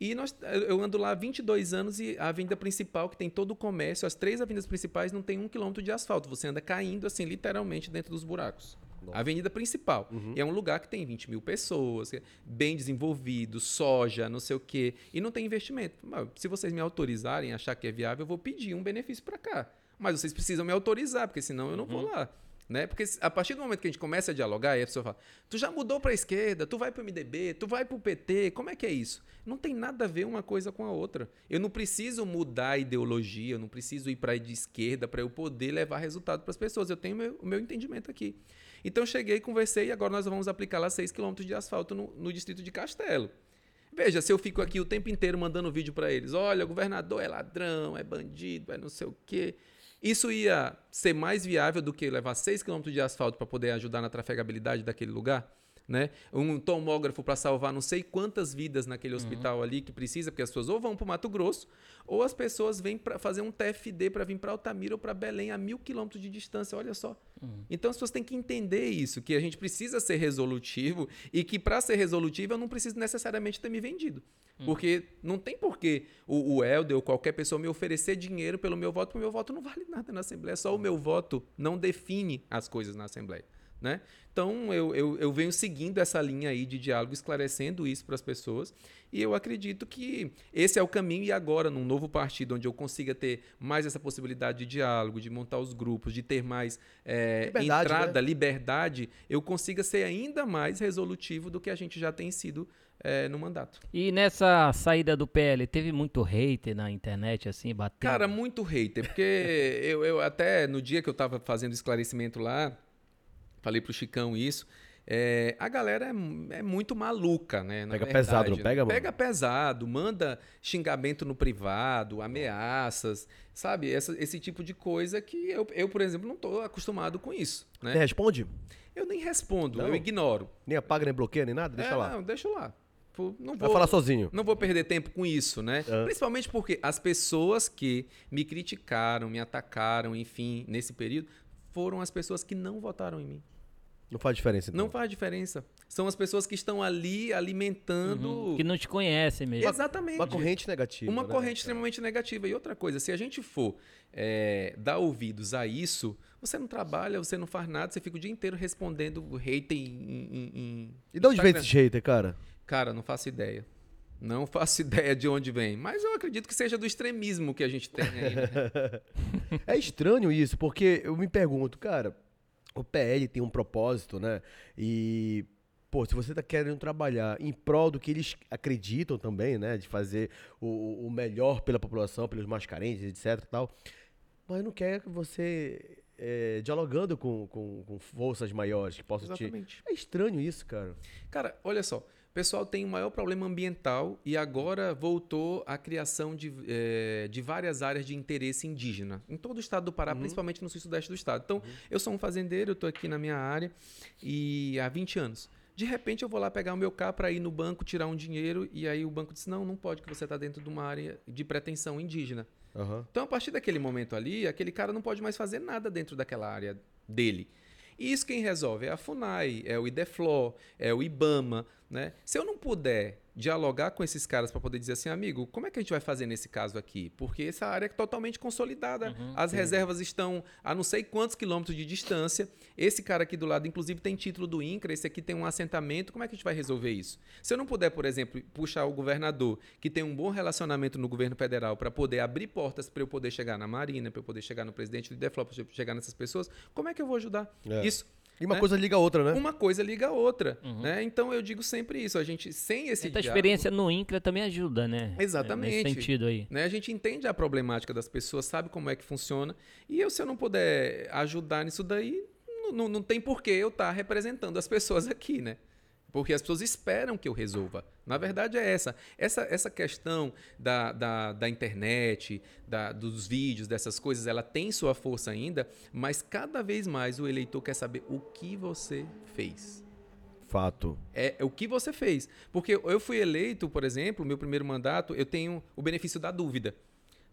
E nós, eu ando lá há 22 anos e a avenida principal, que tem todo o comércio, as três avenidas principais não tem um quilômetro de asfalto. Você anda caindo, assim, literalmente dentro dos buracos. Nossa. A avenida principal. Uhum. É um lugar que tem 20 mil pessoas, é bem desenvolvido, soja, não sei o quê. E não tem investimento. Se vocês me autorizarem, achar que é viável, eu vou pedir um benefício para cá. Mas vocês precisam me autorizar, porque senão eu não uhum. vou lá. Né? Porque a partir do momento que a gente começa a dialogar, aí a pessoa fala: tu já mudou para a esquerda, tu vai para o MDB, tu vai para o PT, como é que é isso? Não tem nada a ver uma coisa com a outra. Eu não preciso mudar a ideologia, eu não preciso ir para a esquerda para eu poder levar resultado para as pessoas. Eu tenho meu, o meu entendimento aqui. Então cheguei, conversei e agora nós vamos aplicar lá 6 km de asfalto no, no distrito de Castelo. Veja, se eu fico aqui o tempo inteiro mandando vídeo para eles: olha, o governador é ladrão, é bandido, é não sei o quê. Isso ia ser mais viável do que levar 6 km de asfalto para poder ajudar na trafegabilidade daquele lugar? Né? Um tomógrafo para salvar não sei quantas vidas naquele uhum. hospital uhum. ali que precisa, porque as pessoas ou vão para o Mato Grosso, ou as pessoas vêm para fazer um TFD para vir para Altamira ou para Belém a mil quilômetros de distância. Olha só. Uhum. Então as pessoas têm que entender isso, que a gente precisa ser resolutivo e que para ser resolutivo eu não preciso necessariamente ter me vendido. Uhum. Porque não tem porquê o, o Helder ou qualquer pessoa me oferecer dinheiro pelo meu voto, porque o meu voto não vale nada na Assembleia. Só o meu voto não define as coisas na Assembleia. Né? Então, eu, eu, eu, venho seguindo essa linha aí de diálogo, esclarecendo isso para as pessoas, e eu acredito que esse é o caminho, e agora, num novo partido, onde eu consiga ter mais essa possibilidade de diálogo, de montar os grupos, de ter mais é, liberdade, entrada, né? liberdade, eu consiga ser ainda mais resolutivo do que a gente já tem sido é, no mandato. E nessa saída do PL, teve muito hater na internet, assim, batendo? Cara, muito hater, porque eu, eu até, no dia que eu estava fazendo esclarecimento lá, falei pro Chicão isso. É, a galera é, é, muito maluca, né? pega verdade, pesado, não pega, mano? Pega pesado, manda xingamento no privado, ameaças, sabe? Essa, esse tipo de coisa que eu, eu, por exemplo, não estou acostumado com isso. Né? Você responde? Eu nem respondo, não. eu ignoro. Nem apaga, nem bloqueia, nem nada? Deixa é, lá. Não, deixa lá. Não vou, Vai falar sozinho. Não vou perder tempo com isso, né? É. Principalmente porque as pessoas que me criticaram, me atacaram, enfim, nesse período, foram as pessoas que não votaram em mim. Não faz diferença. Então. Não faz diferença. São as pessoas que estão ali alimentando. Uhum, que não te conhecem mesmo. Exatamente. Uma corrente negativa. Uma né? corrente extremamente negativa. E outra coisa, se a gente for é, dar ouvidos a isso, você não trabalha, você não faz nada, você fica o dia inteiro respondendo hater em. em, em e de onde vem esse hater, cara? Cara, não faço ideia. Não faço ideia de onde vem, mas eu acredito que seja do extremismo que a gente tem aí. Né? é estranho isso, porque eu me pergunto, cara, o PL tem um propósito, né? E, pô, se você está querendo trabalhar em prol do que eles acreditam também, né? De fazer o, o melhor pela população, pelos mais carentes, etc tal, mas não quer que você é, dialogando com, com, com, forças maiores que possam Exatamente. te... É estranho isso, cara. Cara, olha só pessoal tem um maior problema ambiental e agora voltou a criação de, é, de várias áreas de interesse indígena em todo o estado do Pará, uhum. principalmente no sul sudeste do estado. Então, uhum. eu sou um fazendeiro, estou aqui na minha área e há 20 anos. De repente eu vou lá pegar o meu carro para ir no banco tirar um dinheiro e aí o banco diz não, não pode que você está dentro de uma área de pretensão indígena. Uhum. Então a partir daquele momento ali, aquele cara não pode mais fazer nada dentro daquela área dele. E isso quem resolve é a FUNAI, é o IDEFLO, é o IBAMA. Né? Se eu não puder dialogar com esses caras para poder dizer assim, amigo, como é que a gente vai fazer nesse caso aqui? Porque essa área é totalmente consolidada. Uhum, As sim. reservas estão a não sei quantos quilômetros de distância. Esse cara aqui do lado, inclusive, tem título do INCRA, esse aqui tem um assentamento. Como é que a gente vai resolver isso? Se eu não puder, por exemplo, puxar o governador, que tem um bom relacionamento no governo federal, para poder abrir portas para eu poder chegar na Marina, para eu poder chegar no presidente do DEFLOP, para chegar nessas pessoas, como é que eu vou ajudar? É. Isso e uma né? coisa liga a outra, né? Uma coisa liga a outra, uhum. né? Então eu digo sempre isso, a gente sem esse Essa diálogo, experiência no INCRA também ajuda, né? Exatamente. Nesse sentido aí. Né? A gente entende a problemática das pessoas, sabe como é que funciona, e eu se eu não puder ajudar nisso daí, não, não, não tem porquê eu estar tá representando as pessoas aqui, né? Porque as pessoas esperam que eu resolva. Na verdade é essa. Essa, essa questão da, da, da internet, da, dos vídeos, dessas coisas, ela tem sua força ainda, mas cada vez mais o eleitor quer saber o que você fez. Fato. É, é o que você fez. Porque eu fui eleito, por exemplo, meu primeiro mandato, eu tenho o benefício da dúvida.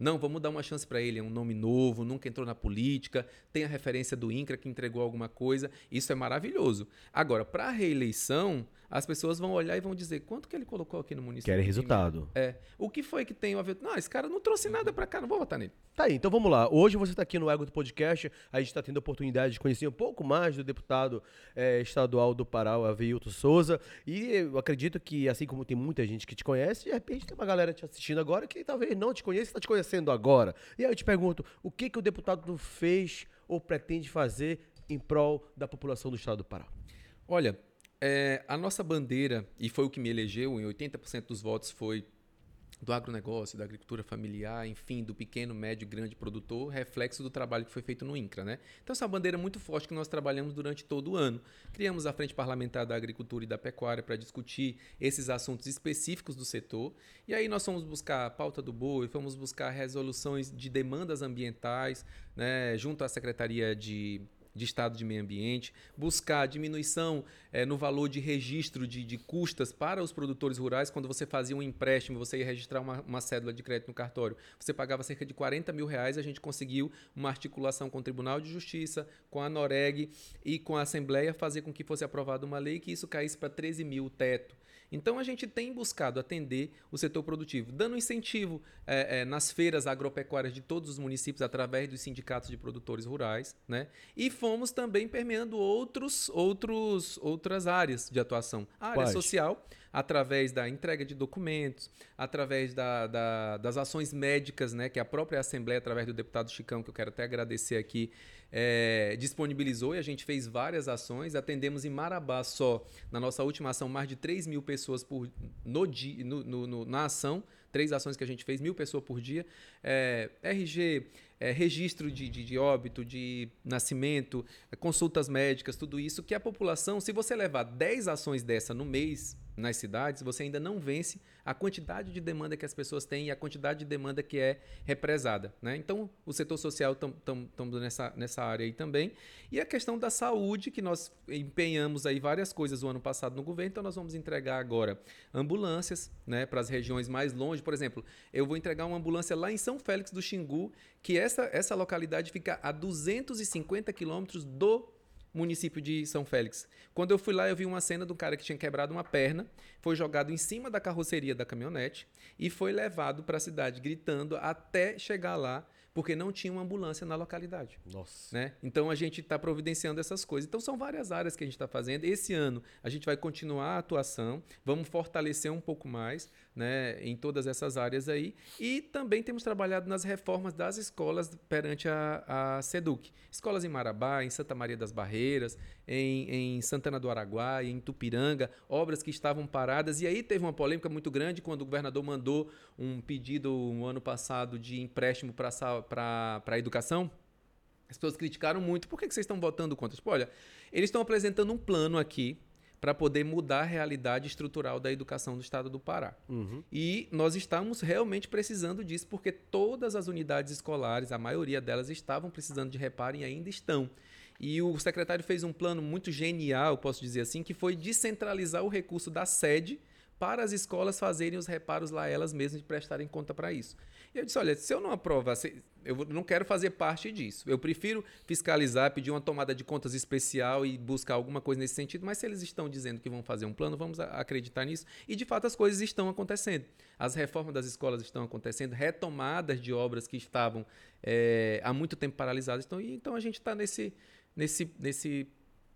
Não, vamos dar uma chance para ele. É um nome novo, nunca entrou na política, tem a referência do INCRA que entregou alguma coisa. Isso é maravilhoso. Agora, para a reeleição, as pessoas vão olhar e vão dizer quanto que ele colocou aqui no município. Querem resultado. É. O que foi que tem a ver? Não, esse cara não trouxe nada para cá, não vou votar nele. Tá aí, então vamos lá. Hoje você está aqui no Ego do Podcast, a gente está tendo a oportunidade de conhecer um pouco mais do deputado é, estadual do Pará, Avilton Souza. E eu acredito que, assim como tem muita gente que te conhece, de repente tem uma galera te assistindo agora que talvez não te conheça, está te conhecendo agora. E aí eu te pergunto, o que, que o deputado fez ou pretende fazer em prol da população do estado do Pará? Olha, é, a nossa bandeira, e foi o que me elegeu, em 80% dos votos foi do agronegócio, da agricultura familiar, enfim, do pequeno, médio e grande produtor, reflexo do trabalho que foi feito no INCRA. Né? Então, essa é bandeira muito forte que nós trabalhamos durante todo o ano. Criamos a Frente Parlamentar da Agricultura e da Pecuária para discutir esses assuntos específicos do setor. E aí nós fomos buscar a pauta do boi, fomos buscar resoluções de demandas ambientais, né, junto à Secretaria de de Estado de Meio Ambiente, buscar diminuição é, no valor de registro de, de custas para os produtores rurais. Quando você fazia um empréstimo, você ia registrar uma, uma cédula de crédito no cartório, você pagava cerca de 40 mil reais. A gente conseguiu uma articulação com o Tribunal de Justiça, com a Noreg e com a Assembleia fazer com que fosse aprovada uma lei que isso caísse para 13 mil o teto. Então a gente tem buscado atender o setor produtivo, dando incentivo é, é, nas feiras agropecuárias de todos os municípios através dos sindicatos de produtores rurais, né? E fomos também permeando outros, outros, outras áreas de atuação. A área Quais? social, através da entrega de documentos, através da, da, das ações médicas, né? Que a própria Assembleia, através do deputado Chicão, que eu quero até agradecer aqui, é, disponibilizou e a gente fez várias ações. Atendemos em Marabá só, na nossa última ação, mais de 3 mil pessoas por, no, no, no, no na ação. Três ações que a gente fez, mil pessoas por dia. É, RG, é, registro de, de, de, óbito, de nascimento, consultas médicas, tudo isso que a população, se você levar 10 ações dessa no mês, nas cidades, você ainda não vence a quantidade de demanda que as pessoas têm e a quantidade de demanda que é represada. Né? Então, o setor social estamos nessa, nessa área aí também. E a questão da saúde, que nós empenhamos aí várias coisas o ano passado no governo, então nós vamos entregar agora ambulâncias né, para as regiões mais longe. Por exemplo, eu vou entregar uma ambulância lá em São Félix do Xingu, que essa, essa localidade fica a 250 quilômetros do município de São Félix. Quando eu fui lá, eu vi uma cena de um cara que tinha quebrado uma perna, foi jogado em cima da carroceria da caminhonete e foi levado para a cidade gritando até chegar lá porque não tinha uma ambulância na localidade. Nossa. Né? Então a gente está providenciando essas coisas. Então são várias áreas que a gente está fazendo. Esse ano a gente vai continuar a atuação, vamos fortalecer um pouco mais né, em todas essas áreas aí. E também temos trabalhado nas reformas das escolas perante a, a SEDUC. Escolas em Marabá, em Santa Maria das Barreiras, em, em Santana do Araguaia, em Tupiranga, obras que estavam paradas. E aí teve uma polêmica muito grande quando o governador mandou um pedido no ano passado de empréstimo para a educação. As pessoas criticaram muito. Por que, que vocês estão votando contra? Tipo, olha, eles estão apresentando um plano aqui para poder mudar a realidade estrutural da educação do estado do Pará. Uhum. E nós estamos realmente precisando disso, porque todas as unidades escolares, a maioria delas, estavam precisando de reparo e ainda estão. E o secretário fez um plano muito genial, posso dizer assim, que foi descentralizar o recurso da sede para as escolas fazerem os reparos lá elas mesmas e prestarem conta para isso. Eu disse, olha, se eu não aprovar, eu não quero fazer parte disso. Eu prefiro fiscalizar, pedir uma tomada de contas especial e buscar alguma coisa nesse sentido, mas se eles estão dizendo que vão fazer um plano, vamos acreditar nisso. E de fato as coisas estão acontecendo. As reformas das escolas estão acontecendo, retomadas de obras que estavam eh, há muito tempo paralisadas. Então, então a gente está nesse, nesse, nesse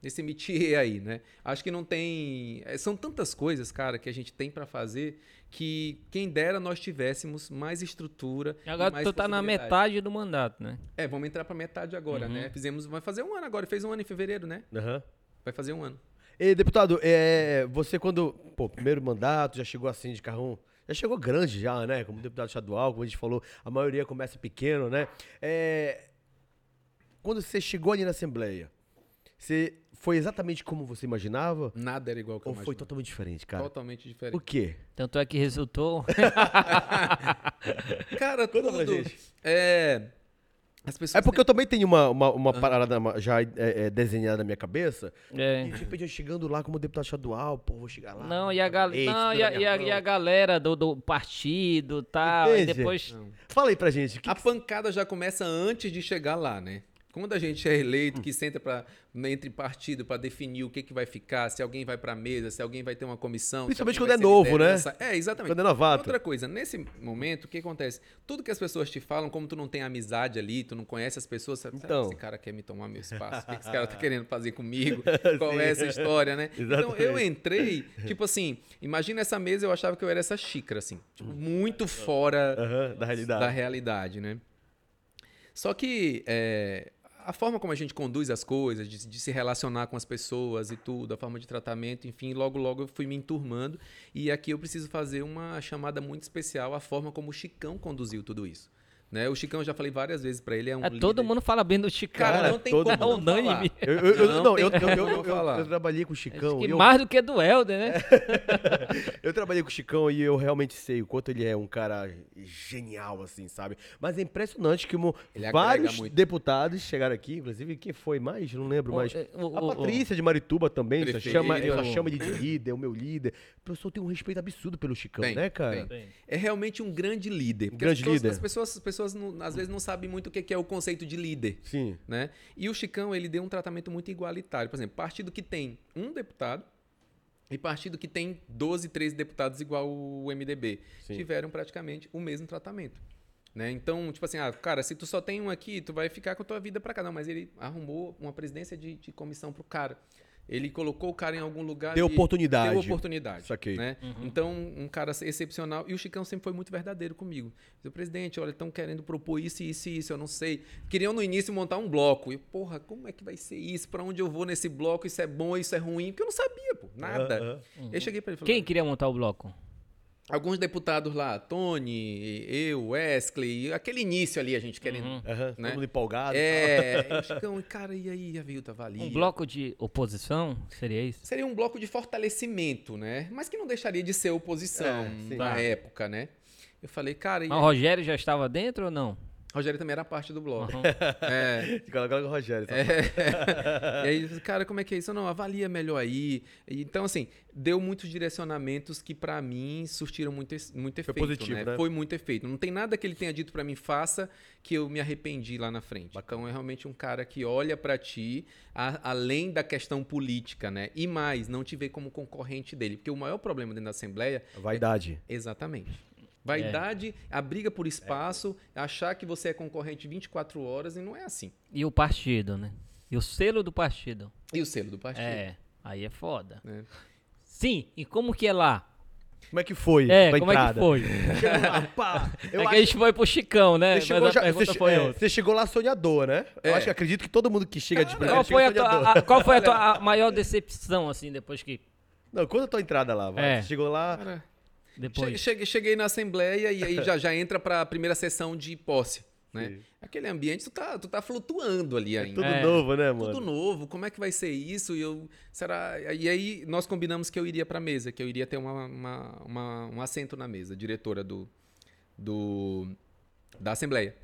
nesse métier aí, né? Acho que não tem. é, São tantas coisas, cara, que a gente tem pra fazer que quem dera nós tivéssemos mais estrutura. E agora mais tu tá na metade do mandato, né? É, vamos entrar pra metade agora, Uhum. né? Fizemos. Vai fazer um ano agora, fez um ano em fevereiro, né? Aham. Vai fazer um ano. E, deputado, é, você quando, pô, primeiro mandato, já chegou assim de carrão, já chegou grande já, né? Como deputado estadual, como a gente falou, a maioria começa pequeno, né? É, quando você chegou ali na Assembleia, você foi exatamente como você imaginava? Nada era igual que eu Ou foi imaginava. totalmente diferente, cara? Totalmente O diferente. quê? Tanto é que resultou. Cara, Conta pra tudo. gente. É. As pessoas. É porque eu também tenho uma, uma, uma parada ma- já é, é, desenhada na minha cabeça. É. E de repente eu chegando lá como deputado estadual, pô, vou chegar lá. Não, e a, gal... Eita, não, e, a, e, a, e a galera do, do partido e tal. E Entende? depois. Não. Fala aí pra gente. que A que- pancada já começa antes de chegar lá, né? Quando a gente é eleito, que senta pra, entre partido para definir o que, que vai ficar, se alguém vai pra mesa, se alguém vai ter uma comissão. Principalmente quando é novo, né? É, exatamente. Quando é novato. Outra coisa, nesse momento, o que acontece? Tudo que as pessoas te falam, como tu não tem amizade ali, tu não conhece as pessoas, você, Então. esse cara quer me tomar meu espaço, o que esse cara tá querendo fazer comigo? Qual é essa história, né? Então Exatamente. eu entrei, tipo assim, imagina essa mesa, eu achava que eu era essa xícara, assim, tipo, muito fora Aham, da realidade. da realidade, né? Só que é, a forma como a gente conduz as coisas, de, de se relacionar com as pessoas e tudo, a forma de tratamento, enfim, logo logo eu fui me enturmando e aqui eu preciso fazer uma chamada muito especial à forma como o Chicão conduziu tudo isso. Né? O Chicão, eu já falei várias vezes pra ele, é um É, todo líder- mundo fala bem do Chicão. Cara, Cara, não tem todo como mundo. não falar. Unânime. Eu, eu, eu- Não não, eu, tem eu, trabalhei com o Chicão. Que e eu, mais do que do Helder, né? eu trabalhei com o Chicão e eu realmente sei o quanto ele é um cara genial, assim, sabe? Mas é impressionante que vários muito. deputados chegaram aqui, inclusive, quem foi mais? Não lembro mais. é, A Patrícia de Marituba também, só chama, só chama ele de líder, é o meu líder. O pessoal tem um respeito absurdo pelo Chicão, né, cara? É realmente um grande líder. grande as pessoas, líder. As pessoas, as pessoas não- às vezes não sabem muito o que é o conceito de líder. Sim. né? E o Chicão, ele deu um tratamento muito igualitário. Por exemplo, partido que tem um deputado e partido que tem 12, 13 deputados igual o MDB, Sim. tiveram praticamente o mesmo tratamento. Né? Então, tipo assim, ah, cara, se tu só tem um aqui, tu vai ficar com a tua vida pra cá. Não, mas ele arrumou uma presidência de, de comissão pro cara. Ele colocou o cara em algum lugar. Deu e- oportunidade. Deu oportunidade. Saquei. Né? Então, um cara excepcional. E o Chicão sempre foi muito verdadeiro comigo. Disse, presidente, olha, estão querendo propor isso, isso e isso, eu não sei. Queriam no início montar um bloco. E, porra, como é que vai ser isso? Pra onde eu vou nesse bloco? Isso é bom, isso é ruim? Porque eu não sabia, pô, nada. Aham. Eu cheguei pra ele e falei, Quem queria montar o bloco? Alguns deputados lá, Tony, eu, Wesley, aquele início ali, a gente querendo. Aham, Né? Todo mundo empolgado. É, Chicão, cara, e aí, a Vilta valia? Um bloco de oposição? Seria isso? Seria um bloco de fortalecimento, né? Mas que não deixaria de ser oposição É, na Tá. época, né? Eu falei, cara, e Mas o Rogério já estava dentro ou não? Rogério também era parte do bloco. Uhum. É. Coloca o Rogério. sabe? e aí, cara, como é que é isso? Não, avalia melhor aí. Então, assim, deu muitos direcionamentos que pra mim surtiram muito, muito efeito. positivo, né? Foi muito efeito. Não tem nada que ele tenha dito pra mim, faça, que eu me arrependi lá na frente. Então, é realmente um cara que olha pra ti, a- além da questão política, né? E mais, não te vê como concorrente dele. Porque o maior problema dentro da Assembleia Vaidade. Exatamente. Vaidade, a briga por espaço, achar que você é concorrente 24 horas e não é assim. E o partido, né? E o selo do partido. E o selo do partido. É, aí é foda. né? Sim, e como que é lá? Como é que foi? É, como é que entrada? foi? Lá, pá. Eu é acho que a gente foi pro Chicão, né? Você chegou, já, você, foi é, você chegou lá sonhador, né? Eu É. acho que acredito que todo mundo que chega de primeira Qual foi, a chega sonhador. tua, a- qual foi a tua a maior decepção, assim, depois que... Não, conta a tua entrada lá, vai. É. Você chegou lá. Cara, Depois... che- cheguei, cheguei na Assembleia e aí já, já entra para a primeira sessão de posse. Né? Aquele ambiente, tu tá, tu tá flutuando ali ainda. Tudo É. novo, né, mano? Tudo novo, como é que vai ser isso? E eu, será? E aí nós combinamos que eu iria para a mesa, que eu iria ter uma, uma- uma- um assento na mesa, diretora do, do da Assembleia.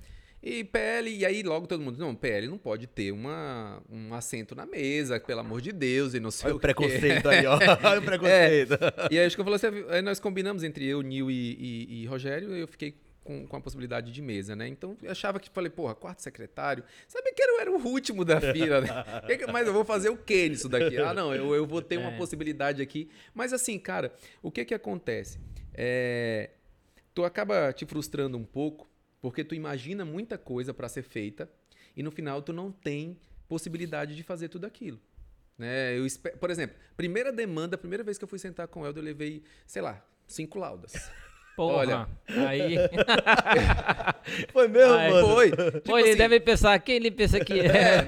E PL, e aí logo todo mundo, não, PL não pode ter uma, um assento na mesa, pelo amor de Deus, e não sei Olha o o quê. preconceito aí, ó. Olha o preconceito. E aí acho que eu falei assim, aí nós combinamos entre eu, Nil e, e- e Rogério, eu fiquei com, com a possibilidade de mesa, né? Então eu achava que, falei, porra, quarto secretário, sabia que eu era o último da fila, né? Mas eu vou fazer o quê nisso daqui? Ah, não, eu, eu vou ter uma É. possibilidade aqui. Mas assim, cara, o que que acontece? É, tu acaba te frustrando um pouco, porque tu imagina muita coisa para ser feita e no final tu não tem possibilidade de fazer tudo aquilo. Né? Eu Por exemplo, primeira demanda, primeira vez que eu fui sentar com o Helder, eu levei, sei lá, cinco laudas. Porra. Olha. Aí. Foi mesmo, Ai, mano? Foi. Pô, Tipo ele assim, deve pensar, quem ele pensa que é?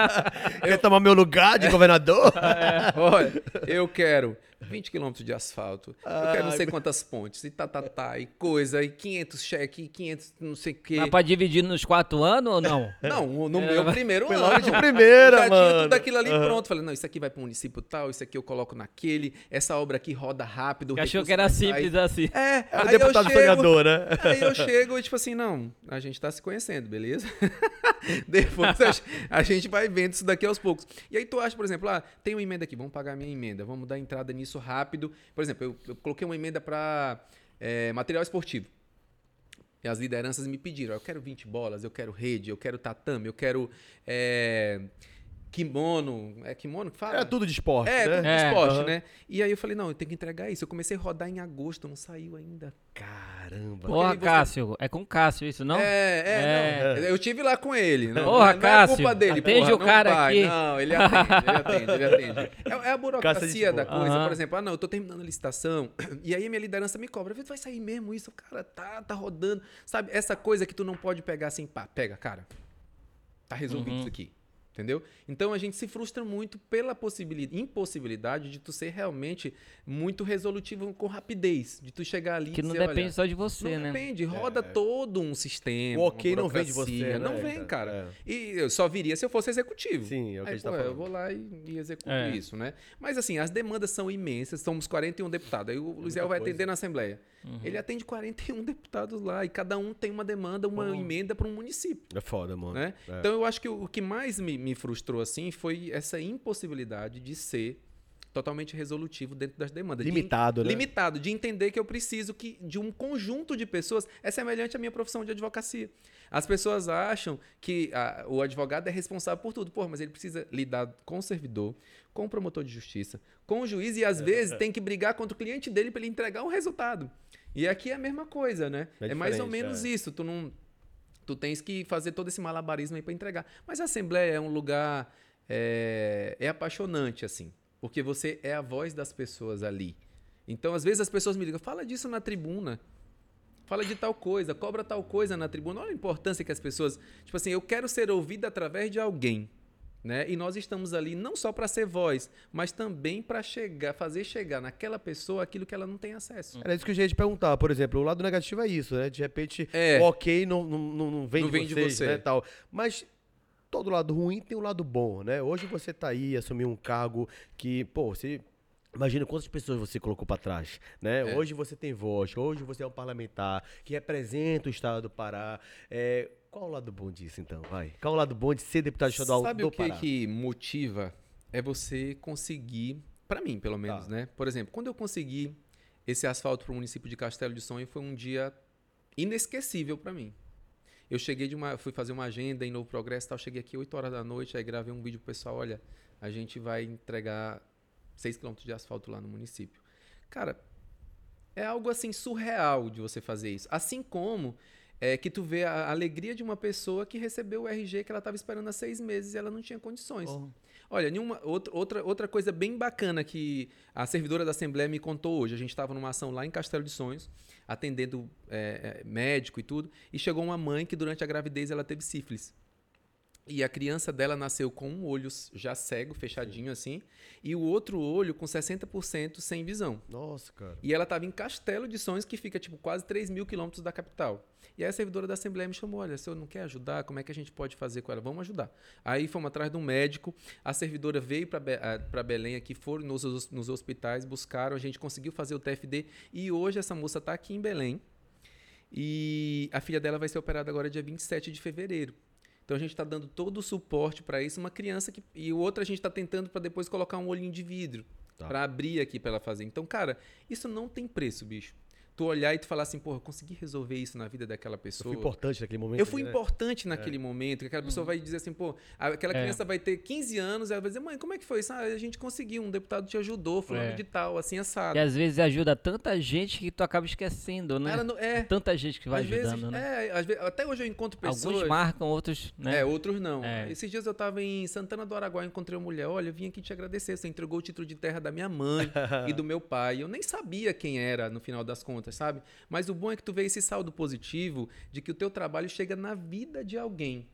Quer tomar meu lugar de governador? Olha, eu quero 20 quilômetros de asfalto, eu quero não sei quantas pontes, e tá, tá, tá, e coisa, e 500 cheque, e 500 não sei o quê. Mas pra dividir nos quatro anos ou não? Não, no meu primeiro Foi ano. logo de primeira, eu já mano. tinha tudo aquilo ali Aham. pronto. Falei, não, isso aqui vai pro município tal, isso aqui eu coloco naquele, essa obra aqui roda rápido. Achou que era simples assim. É, É o aí eu deputado chego- sonhador, né? Aí eu chego e, tipo assim, não, a gente tá se conhecendo, beleza? Depois a, a gente vai vendo isso daqui aos poucos. E aí tu acha, por exemplo, ah, tem uma emenda aqui, vamos pagar a minha emenda, vamos dar entrada nisso rápido. Por exemplo, eu, eu coloquei uma emenda para material esportivo. E as lideranças me pediram, eu quero 20 bolas, eu quero rede, eu quero tatame, eu quero é, kimono. É kimono que fala? Era tudo de esporte, É, né? tudo de É, esporte, né? E aí eu falei, não, eu tenho que entregar isso. Eu comecei a rodar em agosto, não saiu ainda. Caramba. Porra, você- Cássio. É com Cássio isso, não? É, é, não. Eu tive lá com ele. Não, Porra, não Cássio, é culpa dele. atende porra, o cara vai. aqui. Não, ele atende, ele atende, ele atende. É, é a burocracia da esporte. coisa. Aham. Por exemplo, ah, não, eu tô terminando a licitação. E aí a minha liderança me cobra. Vai sair mesmo isso? Cara, tá, tá rodando. Sabe, essa coisa que tu não pode pegar assim, pá, pega, cara. Tá resolvido Uhum. isso aqui. Entendeu? Então a gente se frustra muito pela possibilidade, impossibilidade de tu ser realmente muito resolutivo com rapidez. De tu chegar ali Que e não dizer, depende olha, só de você, não né? depende, roda todo um sistema. O ok não vem de você, né, Não vem, cara? cara. E eu só viria se eu fosse executivo. Sim, é o que a Aí, gente tá pô, eu falando. vou lá e, e executo É. isso, né? Mas assim, as demandas são imensas, somos 41 deputados. Aí o Luiziel vai coisa. atender na Assembleia. Uhum. Ele atende 41 deputados lá e cada um tem uma demanda, uma emenda para um município. É foda, mano. Né? É. Então eu acho que o, o que mais me, me frustrou assim foi essa impossibilidade de ser totalmente resolutivo dentro das demandas. De- Limitado, né? Limitado, de entender que eu preciso que, de um conjunto de pessoas. É semelhante à minha profissão de advocacia. As pessoas acham que ah, o advogado é responsável por tudo. Pô, mas ele precisa lidar com o servidor, com o promotor de justiça, com o juiz e às vezes tem que brigar contra o cliente dele para ele entregar um resultado. E aqui é a mesma coisa, né? É É, mais ou menos é. isso. Tu não. Tu tens que fazer todo esse malabarismo aí para entregar. Mas a Assembleia é um lugar. É, é apaixonante, assim. Porque você é a voz das pessoas ali. Então, às vezes, as pessoas me ligam, fala disso na tribuna. Fala de tal coisa, cobra tal coisa na tribuna. Olha a importância que as pessoas. Tipo assim, eu quero ser ouvida através de alguém. Né? E nós estamos ali não só para ser voz, mas também para chegar, fazer chegar naquela pessoa aquilo que ela não tem acesso. Era isso que eu ia te perguntar, por exemplo, o lado negativo é isso, né? De repente, É. ok não, não, não, vem, Não de, vem de vocês, você. né, tal. Mas todo lado ruim tem um lado bom, né? Hoje você tá aí, assumiu um cargo que, pô, você... Imagina quantas pessoas você colocou pra trás, né? É. Hoje você tem voz, hoje você é um parlamentar que representa o estado do Pará. É, qual o lado bom disso, então? Vai. Qual o lado bom de ser deputado estadual Sabe do o que, que motiva? É você conseguir, para mim pelo menos, Tá. né? Por exemplo, quando eu consegui esse asfalto para o município de Castelo de Sonho, foi um dia inesquecível para mim. Eu cheguei de uma, fui fazer uma agenda em Novo Progresso, tal, cheguei aqui 8 horas da noite, aí gravei um vídeo pro pessoal, olha, a gente vai entregar 6 quilômetros de asfalto lá no município. Cara, é algo assim surreal de você fazer isso. Assim como é que tu vê a alegria de uma pessoa que recebeu o RG que ela estava esperando há seis meses e ela não tinha condições. Porra. Olha, nenhuma, outra, outra, outra coisa bem bacana que a servidora da Assembleia me contou hoje. A gente estava numa ação lá em Castelo de Sonhos, atendendo é, é, médico e tudo, e chegou uma mãe que durante a gravidez ela teve sífilis. E a criança dela nasceu com um olho já cego, fechadinho assim, e o outro olho com 60% sem visão. Nossa, cara. E ela estava em Castelo de Sonhos, que fica tipo quase 3 mil quilômetros da capital. E aí a servidora da Assembleia me chamou: olha, se eu não quer ajudar, como é que a gente pode fazer com ela? Vamos ajudar. Aí fomos atrás de um médico, a servidora veio para Belém aqui, foram nos, nos hospitais, buscaram, a gente conseguiu fazer o TFD e hoje essa moça está aqui em Belém. E a filha dela vai ser operada agora dia 27 de fevereiro. Então a gente está dando todo o suporte para isso. Uma criança que. E o outro a gente está tentando para depois colocar um olhinho de vidro. Tá. Para abrir aqui para ela fazer. Então, cara, isso não tem preço, bicho. Tu olhar e tu falar assim, porra, eu consegui resolver isso na vida daquela Eu pessoa. fui importante naquele momento. Eu fui né? importante naquele momento, que aquela pessoa vai dizer assim, pô, aquela É. criança vai ter 15 anos, ela vai dizer, mãe, como é que foi isso? Ah, a gente conseguiu, um deputado te ajudou, fulano É. de tal, assim, assado. E às vezes ajuda tanta gente que tu acaba esquecendo, né? Ela não- é, Tanta gente que vai às vezes, ajudando, né? é, às vezes- até hoje eu encontro pessoas... Alguns marcam, outros, né? É, outros não. É. Esses dias eu tava em Santana do Araguá, encontrei uma mulher, olha, eu vim aqui te agradecer, você entregou o título de terra da minha mãe e do meu pai. Eu nem sabia quem era no final das contas, sabe? Mas o bom é que tu vê esse saldo positivo de que o teu trabalho chega na vida de alguém.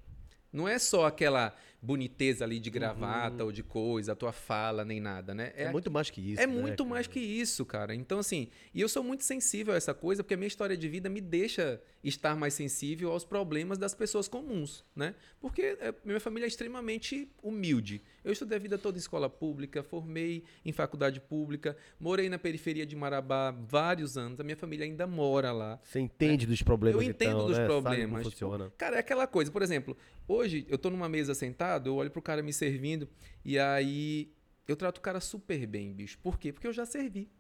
Não é só aquela boniteza ali de gravata ou de coisa, a tua fala, nem nada, né? É, muito mais que isso. É né, muito cara? mais que isso, cara. Então, assim, e eu sou muito sensível a essa coisa, porque a minha história de vida me deixa estar mais sensível aos problemas das pessoas comuns, né? Porque é, minha família é extremamente humilde. Eu estudei a vida toda em escola pública, formei em faculdade pública, morei na periferia de Marabá vários anos, a minha família ainda mora lá. Você entende dos problemas, Eu entendo então, dos né? Sabe como problemas. funciona. Tipo, cara, é aquela coisa. Por exemplo, hoje eu tô numa mesa sentado, eu olho pro cara me servindo e aí eu trato o cara super bem, bicho. Por quê? Porque eu já servi.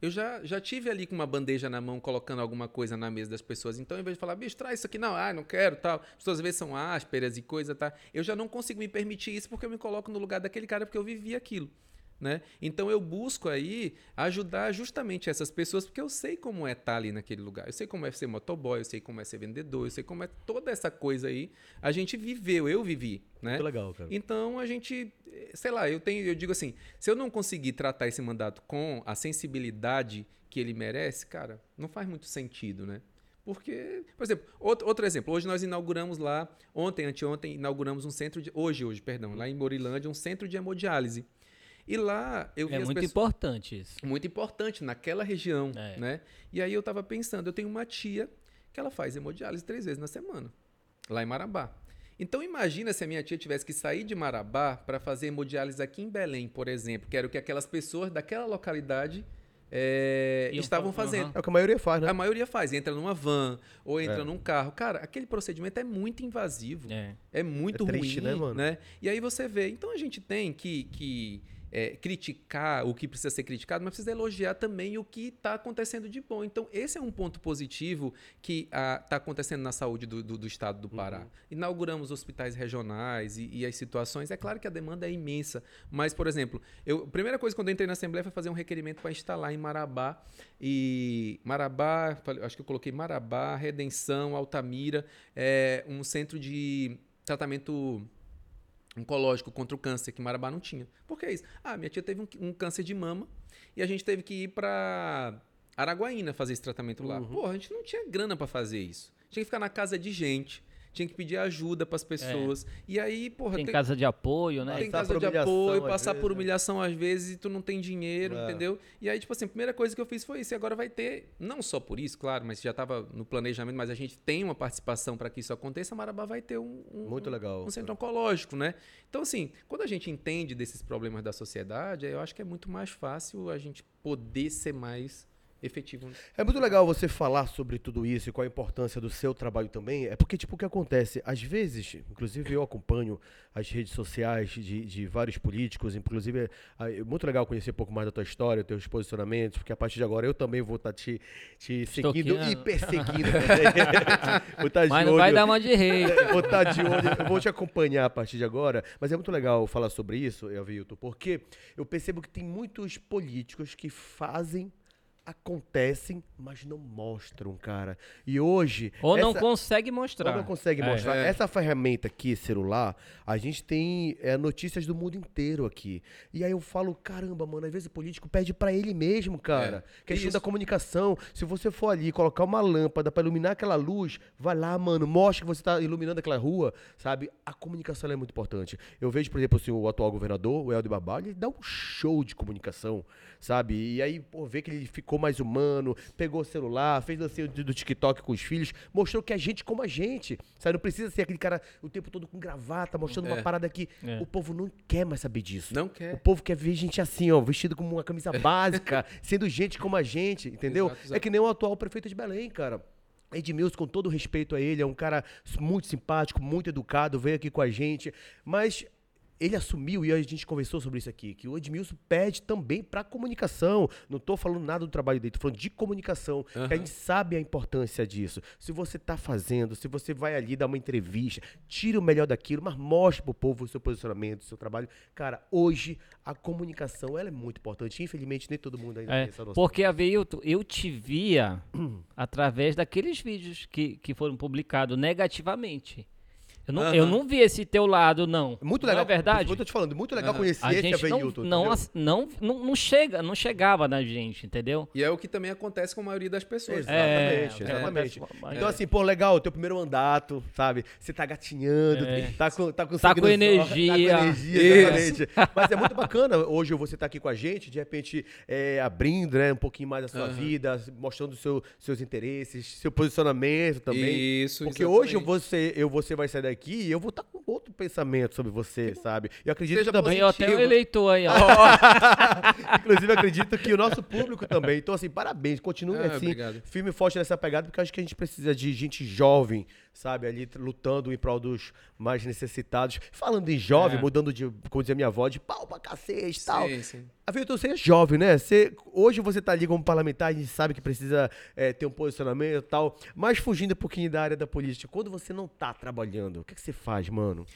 Eu já, já tive ali com uma bandeja na mão, colocando alguma coisa na mesa das pessoas. Então, em vez de falar, bicho, traz isso aqui, não, ah, não quero, tal. As pessoas às vezes são ásperas e coisa, tá? Eu já não consigo me permitir isso porque eu me coloco no lugar daquele cara porque eu vivi aquilo. Né? Então eu busco aí ajudar justamente essas pessoas, porque eu sei como é estar ali naquele lugar. Eu sei como é ser motoboy, eu sei como é ser vendedor, eu sei como é toda essa coisa aí. A gente viveu, eu vivi, né? Muito legal, cara. Então a gente, eh, sei lá, eu tenho, eu digo assim, se eu não conseguir tratar esse mandato com a sensibilidade que ele merece, cara, não faz muito sentido, né? Porque, por exemplo, outro, outro exemplo, hoje nós inauguramos lá, ontem, anteontem, inauguramos um centro de, hoje, hoje, perdão, lá em Morilândia, um centro de hemodiálise. E lá eu vi É as muito pessoas- importante isso. muito importante naquela região, É. né? E aí eu tava pensando, eu tenho uma tia que ela faz hemodiálise três vezes na semana, lá em Marabá. Então imagina se a minha tia tivesse que sair de Marabá para fazer hemodiálise aqui em Belém, por exemplo, que era o que aquelas pessoas daquela localidade Iam estavam fa- fazendo. Aham. É o que a maioria faz, né? A maioria faz, entra numa van ou entra É. num carro. Cara, aquele procedimento é muito invasivo. É. É muito É triste, ruim, né, mano? E aí você vê. Então a gente tem que, que é, criticar o que precisa ser criticado, mas precisa elogiar também o que está acontecendo de bom. Então esse é um ponto positivo que está acontecendo na saúde do, do- do estado do Pará. Uhum. Inauguramos hospitais regionais e, e as situações. É claro que a demanda é imensa, mas, por exemplo, eu, a primeira coisa quando eu entrei na Assembleia foi fazer um requerimento para instalar em Marabá. E Marabá, acho que eu coloquei Marabá, Redenção, Altamira, é, um centro de tratamento oncológico contra o câncer que Marabá não tinha. Por que isso? Ah, minha tia teve um, um câncer de mama e a gente teve que ir para Araguaína fazer esse tratamento lá. Uhum. Porra, a gente não tinha grana para fazer isso. Tinha que ficar na casa de gente, tinha que pedir ajuda para as pessoas. E aí, porra, Tem tem- casa de apoio, né? tem Passar casa por de humilhação, apoio, às passar vezes, por né? humilhação às vezes e tu não tem dinheiro, É. entendeu? E aí, tipo assim, a primeira coisa que eu fiz foi isso. E agora vai ter, não só por isso, claro, mas já estava no planejamento, mas a gente tem uma participação para que isso aconteça. Marabá vai ter um, um- Muito legal. um centro oncológico, né? Então, assim, quando a gente entende desses problemas da sociedade, eu acho que é muito mais fácil a gente poder ser mais efetivo. É muito legal você falar sobre tudo isso e qual a importância do seu trabalho também. É porque, tipo, o que acontece? Às vezes, inclusive eu acompanho as redes sociais de, de vários políticos, inclusive é, é muito legal conhecer um pouco mais da tua história, teus posicionamentos, porque a partir de agora eu também vou estar te, te seguindo e perseguindo vou estar de Mas não vai olho. dar uma de rei. vou estar de olho, eu vou te acompanhar a partir de agora. Mas é muito legal falar sobre isso, Elvilton, porque eu percebo que tem muitos políticos que fazem, acontecem, mas não mostram, cara. E hoje. Ou não essa- consegue ou mostrar. não consegue É. mostrar. É. Essa ferramenta aqui, celular, a gente tem é, notícias do mundo inteiro aqui. E aí eu falo, caramba, mano, às vezes o político pede pra ele mesmo, cara. É. Questão Isso. da comunicação. Se você for ali colocar uma lâmpada pra iluminar aquela luz, vai lá, mano, mostra que você tá iluminando aquela rua, sabe? A comunicação é muito importante. Eu vejo, por exemplo, assim, o atual governador, o Helder Barbalho, ele dá um show de comunicação, sabe? E aí, pô, vê que ele ficou mais humano, pegou o celular, fez lance do, do TikTok com os filhos, mostrou que a gente como a gente, sabe? Não precisa ser aquele cara o tempo todo com gravata, mostrando uma É. parada que É. o povo não quer mais saber disso. Não O quer. povo quer ver gente assim, ó, vestido como uma camisa básica, sendo gente como a gente, entendeu? Exato, exato. É que nem o atual prefeito de Belém, cara. Edmilson, com todo respeito a ele, é um cara muito simpático, muito educado, veio aqui com a gente, mas ele assumiu, e a gente conversou sobre isso aqui, que o Edmilson pede também pra comunicação. Não tô falando nada do trabalho dele, tô falando de comunicação. Que a gente sabe a importância disso. Se você tá fazendo, se você vai ali dar uma entrevista, tira o melhor daquilo, mas mostre pro povo o seu posicionamento, o seu trabalho. Cara, hoje a comunicação ela é muito importante. Infelizmente, nem todo mundo ainda É, tem essa noção. porque, Aveilton, eu te via através daqueles vídeos que, que foram publicados negativamente. Eu não, eu Aham. não vi esse teu lado, não. Muito Não legal. é verdade? Eu tô te falando, muito legal Aham. conhecer A esse gente não, Aveilton. não, ass- não, não, não chega, não chegava na gente, entendeu? E é o que também acontece com a maioria das pessoas. É, Exatamente, é, exatamente. é. Então, assim, pô, legal, teu primeiro mandato, sabe? Você tá gatinhando, É. tá com, tá com, Tá com energia. Tá com energia, exatamente. Mas é muito bacana hoje você tá aqui com a gente, de repente é, abrindo né, um pouquinho mais a sua Aham. vida, mostrando seu, seus interesses, seu posicionamento também. Isso, Porque hoje exatamente. você, eu, você vai sair daqui e eu vou estar com outro pensamento sobre você, sabe? Eu acredito Seja que também. Ganhou até o positivo. eleitor aí, ó. Inclusive, eu acredito que o nosso público também. Então, assim, parabéns. Continue Ah, assim, obrigado. firme e forte nessa pegada, porque eu acho que a gente precisa de gente jovem, sabe? Ali lutando em prol dos mais necessitados. Falando em jovem, É. mudando de, como dizia minha avó, de pau pra cacete e tal. Sim, sim. Avilton, você é jovem, né? Você, hoje você tá ali como parlamentar, a gente sabe que precisa é, ter um posicionamento e tal. Mas fugindo um pouquinho da área da política, quando você não tá trabalhando, o que, que você faz, mano?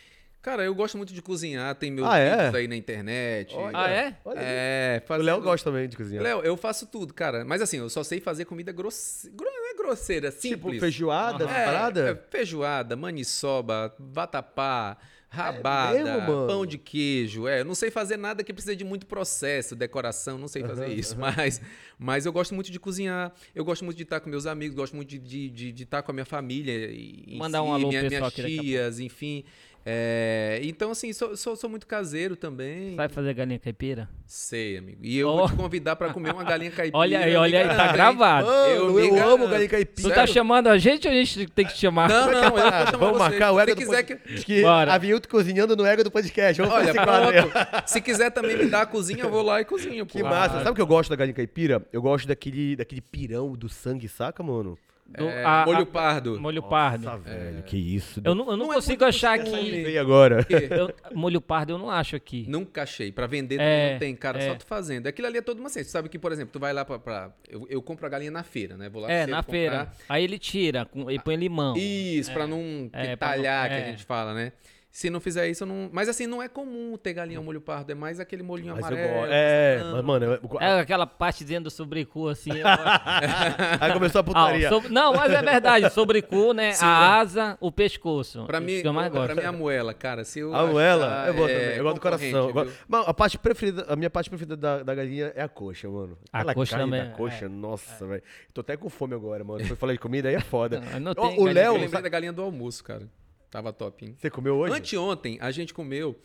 Cara, eu gosto muito de cozinhar, tem meus Ah, é? vídeos aí na internet. Olha, Ah, é? olha aí. É, O fazendo... Léo gosta também de cozinhar. Léo, eu faço tudo, cara. Mas assim, eu só sei fazer comida grosseira. Não é grosseira, simples. tipo, feijoada, É, parada? é, feijoada, maniçoba, vatapá, rabada, É mesmo, pão de queijo. É, eu não sei fazer nada que precisa de muito processo, decoração, não sei fazer Aham, isso. Mas, mas eu gosto muito de cozinhar, eu gosto muito de estar com meus amigos, gosto muito de, de, de, de estar com a minha família. E, Mandar um alô minha, pessoal minhas aqui daqui a tias, enfim. É, então, assim, sou, sou, sou muito caseiro também. Sabe fazer galinha caipira? Sei, amigo. E eu Oh. vou te convidar pra comer uma galinha caipira. Olha aí, olha aí, tá gravado. Mano, eu, Eu amo galinha caipira. Tu tá Sério? chamando a gente ou a gente tem que te chamar? Não, não, eu vou chamar Vamos marcar o Se ego você do quiser pod- que... Bora. Avilton cozinhando no ego do podcast. Vamos Olha, pronto. Se quiser também me dar a cozinha, eu vou lá e cozinho, pô. Que massa. Sabe o que eu gosto da galinha caipira? Eu gosto daquele, daquele pirão do sangue, saca, mano? Do- É, a- molho pardo. Molho pardo. Nossa, velho, que isso. Eu não, eu não Não é consigo muito achar aqui. Agora. Eu- molho pardo eu não acho aqui. Nunca achei. Pra vender É, não tem, cara. é. Só tu fazendo. Aquilo ali é todo uma ciência. Tu sabe que, por exemplo, tu vai lá pra... pra- Eu, eu compro a galinha na feira, né? Vou lá É, na comprar. feira. Aí ele tira com- e põe limão. Isso, pra não É, pra não- talhar, que é. a gente fala, né? Se não fizer isso, eu não... Mas assim, não é comum ter galinha ao molho pardo. É mais aquele molhinho Mas eu amarelo. gosto. É, não. mas, mano, eu- É aquela partezinha do sobrecu, assim. eu- aí começou a Ah, putaria. sobre- Não, mas é verdade. Sobrecu, né? A asa, o pescoço. Pra mim, eu mais pra gosto. mim, a moela, cara. Se eu A moela, eu gosto é, também. Eu gosto do coração. Eu gosto- Mas a parte preferida, a minha parte preferida da, da galinha é a coxa, mano. A Aquela coxa também, da coxa, nossa, velho. Tô até com fome agora, mano. Foi falar de comida aí é foda. Não, não tem o? Léo, Eu lembrei da galinha do almoço, cara. Tava top, hein? você comeu hoje? Anteontem, a gente comeu.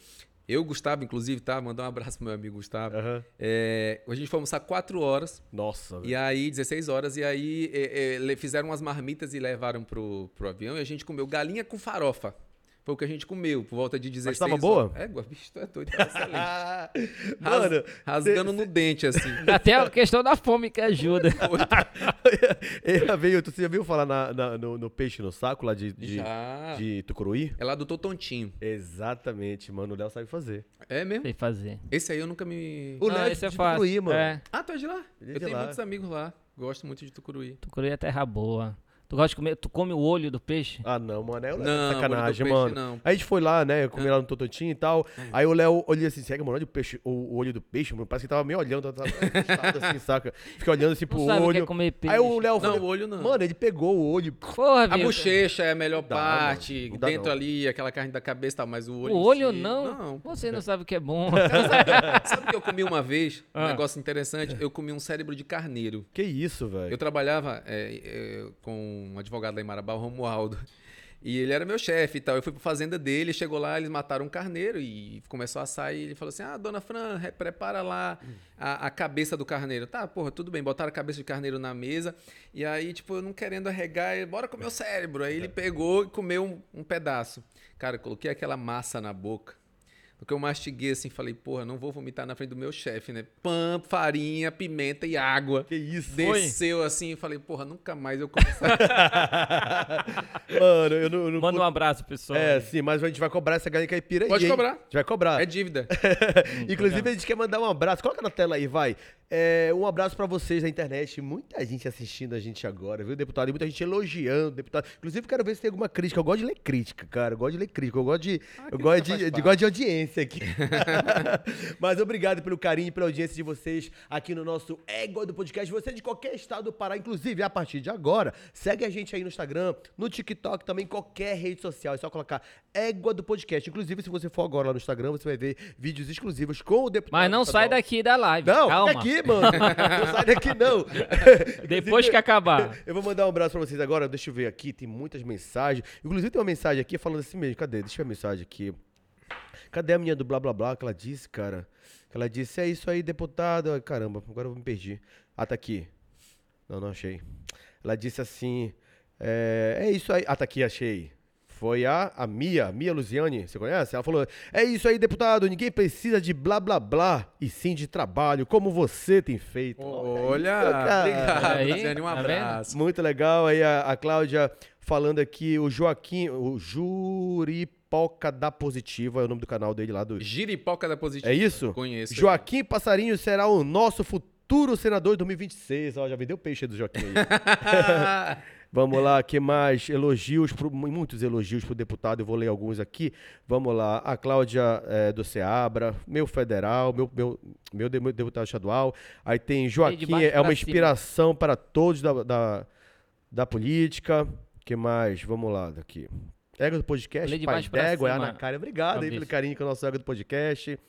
Eu, Gustavo, inclusive, tá? Mandar um abraço pro meu amigo Gustavo. Aham. É, a gente foi almoçar 4 horas. Nossa, velho. E aí, 16 horas, e aí é, é, fizeram umas marmitas e levaram pro, pro avião e a gente comeu galinha com farofa. Foi o que a gente comeu, por volta de 16 tava horas. boa? É, bicho, tu é doido, tava excelente. Ah, Ras- mano, rasgando no dente, assim. Até a questão da fome que ajuda. Ela veio, tu já viu falar na- na- no, no peixe no saco lá de, de, Já. de Tucuruí? É lá do Totontinho. Exatamente, mano. O Léo sabe fazer. É mesmo? Sei fazer. Esse aí eu nunca me... O Léo é esse é de fácil. Tucuruí, mano. É. Ah, tu é de lá? É eu de tenho lá. muitos amigos lá. Gosto muito de Tucuruí. Tucuruí é terra boa. Tu gosta de comer? Tu come o olho do peixe? Ah, não, mano. Aí o Léo Não, tá sacanagem, olho peixe, mano. não. Aí a gente foi lá, né? Comer lá no Tototinho e tal. Aí o Léo olhou assim, segue, mano, olha o, peixe, o, o olho do peixe, mano. Parece que tava meio olhando, tava assim, saca? Fica olhando assim pro Tu sabe o que é olho. comer peixe? Aí o Léo Não, o olho não. Mano, ele pegou o olho. Porra, A bochecha é a melhor dá, parte. Não dá, dentro não. ali, aquela carne da cabeça e tal, mas o olho. O olho si- não. Não. Você não sabe o que é bom. Sabe o que eu comi uma vez? Um Ah. negócio interessante. Eu comi um cérebro de carneiro. Que isso, velho? Eu trabalhava é, é, com um advogado lá em Marabá, o Romualdo. E ele era meu chefe e tal. Eu fui pra fazenda dele, chegou lá, eles mataram um carneiro e começou a assar. E ele falou assim: Ah, dona Fran, re- prepara lá a, a cabeça do carneiro. Tá, porra, tudo bem. Botaram a cabeça de carneiro na mesa. E aí, tipo, eu não querendo arregar, ele, bora comer o cérebro. Aí ele pegou e comeu um, um pedaço. Cara, coloquei aquela massa na boca. O que eu mastiguei assim, falei, porra, não vou vomitar na frente do meu chefe, né? Pão, farinha, pimenta e água. Que isso? Desceu assim, falei, porra, nunca mais eu começo. Mano, eu não. eu não Manda um abraço, pessoal. É, sim, mas a gente vai cobrar essa galinha caipira aí. Pode hein? cobrar. A gente vai cobrar. é dívida. Inclusive, a gente quer mandar um abraço. Coloca na tela aí, vai. É, um abraço pra vocês da internet. Muita gente assistindo a gente agora, viu, deputado? E muita gente elogiando deputado. Inclusive, quero ver se tem alguma crítica. Eu gosto de ler crítica, cara. Eu gosto de ler crítica. Eu gosto de, eu gosto de, de, gosto de audiência aqui. Mas obrigado pelo carinho e pela audiência de vocês aqui no nosso Égua do Podcast. Você de qualquer estado do Pará, inclusive a partir de agora, segue a gente aí no Instagram, no TikTok, também em qualquer rede social. É só colocar Égua do Podcast. Inclusive, se você for agora lá no Instagram, você vai ver vídeos exclusivos com o deputado. Mas não sai daqui da live. Não, Calma. fica aqui, mano. Não sai daqui, não. Depois que acabar. Eu vou mandar um abraço pra vocês agora. Deixa eu ver aqui, tem muitas mensagens. Inclusive, tem uma mensagem aqui falando assim mesmo. Cadê? Deixa eu ver a mensagem aqui. Cadê a minha do blá blá blá que ela disse, cara? Que ela disse, é isso aí, deputado. Ai, caramba, agora eu me perdi. Ah, tá aqui. Não, não achei. Ela disse assim, é, é isso aí. Ah, tá aqui, achei. Foi a, a Mia, Mia Luziane, você conhece? Ela falou: É isso aí, deputado. Ninguém precisa de blá blá blá, e sim de trabalho, como você tem feito. Olha, cara. obrigado, Aí, Luciane, um tá abraço. Muito legal. Aí a, a Cláudia falando aqui, o Joaquim, o Juripoca da Positiva, é o nome do canal dele lá do. Giripoca da Positiva. É isso? Conheço. Joaquim Passarinho será o nosso futuro senador de 2026. Ó, já vendeu peixe do Joaquim aí. Vamos lá, que mais? Elogios, pro, muitos elogios pro deputado, eu vou ler alguns aqui. Vamos lá, a Cláudia eh, do Seabra, meu federal, meu, meu, meu, de- meu deputado estadual. Aí tem Joaquim, é uma cima. inspiração para todos da, da, da política. que mais? Vamos lá, daqui. Égua do podcast, Lê de Pai d'Égua, é na cara. Obrigado aí Fabrício. pelo carinho com o nosso Égua do podcast.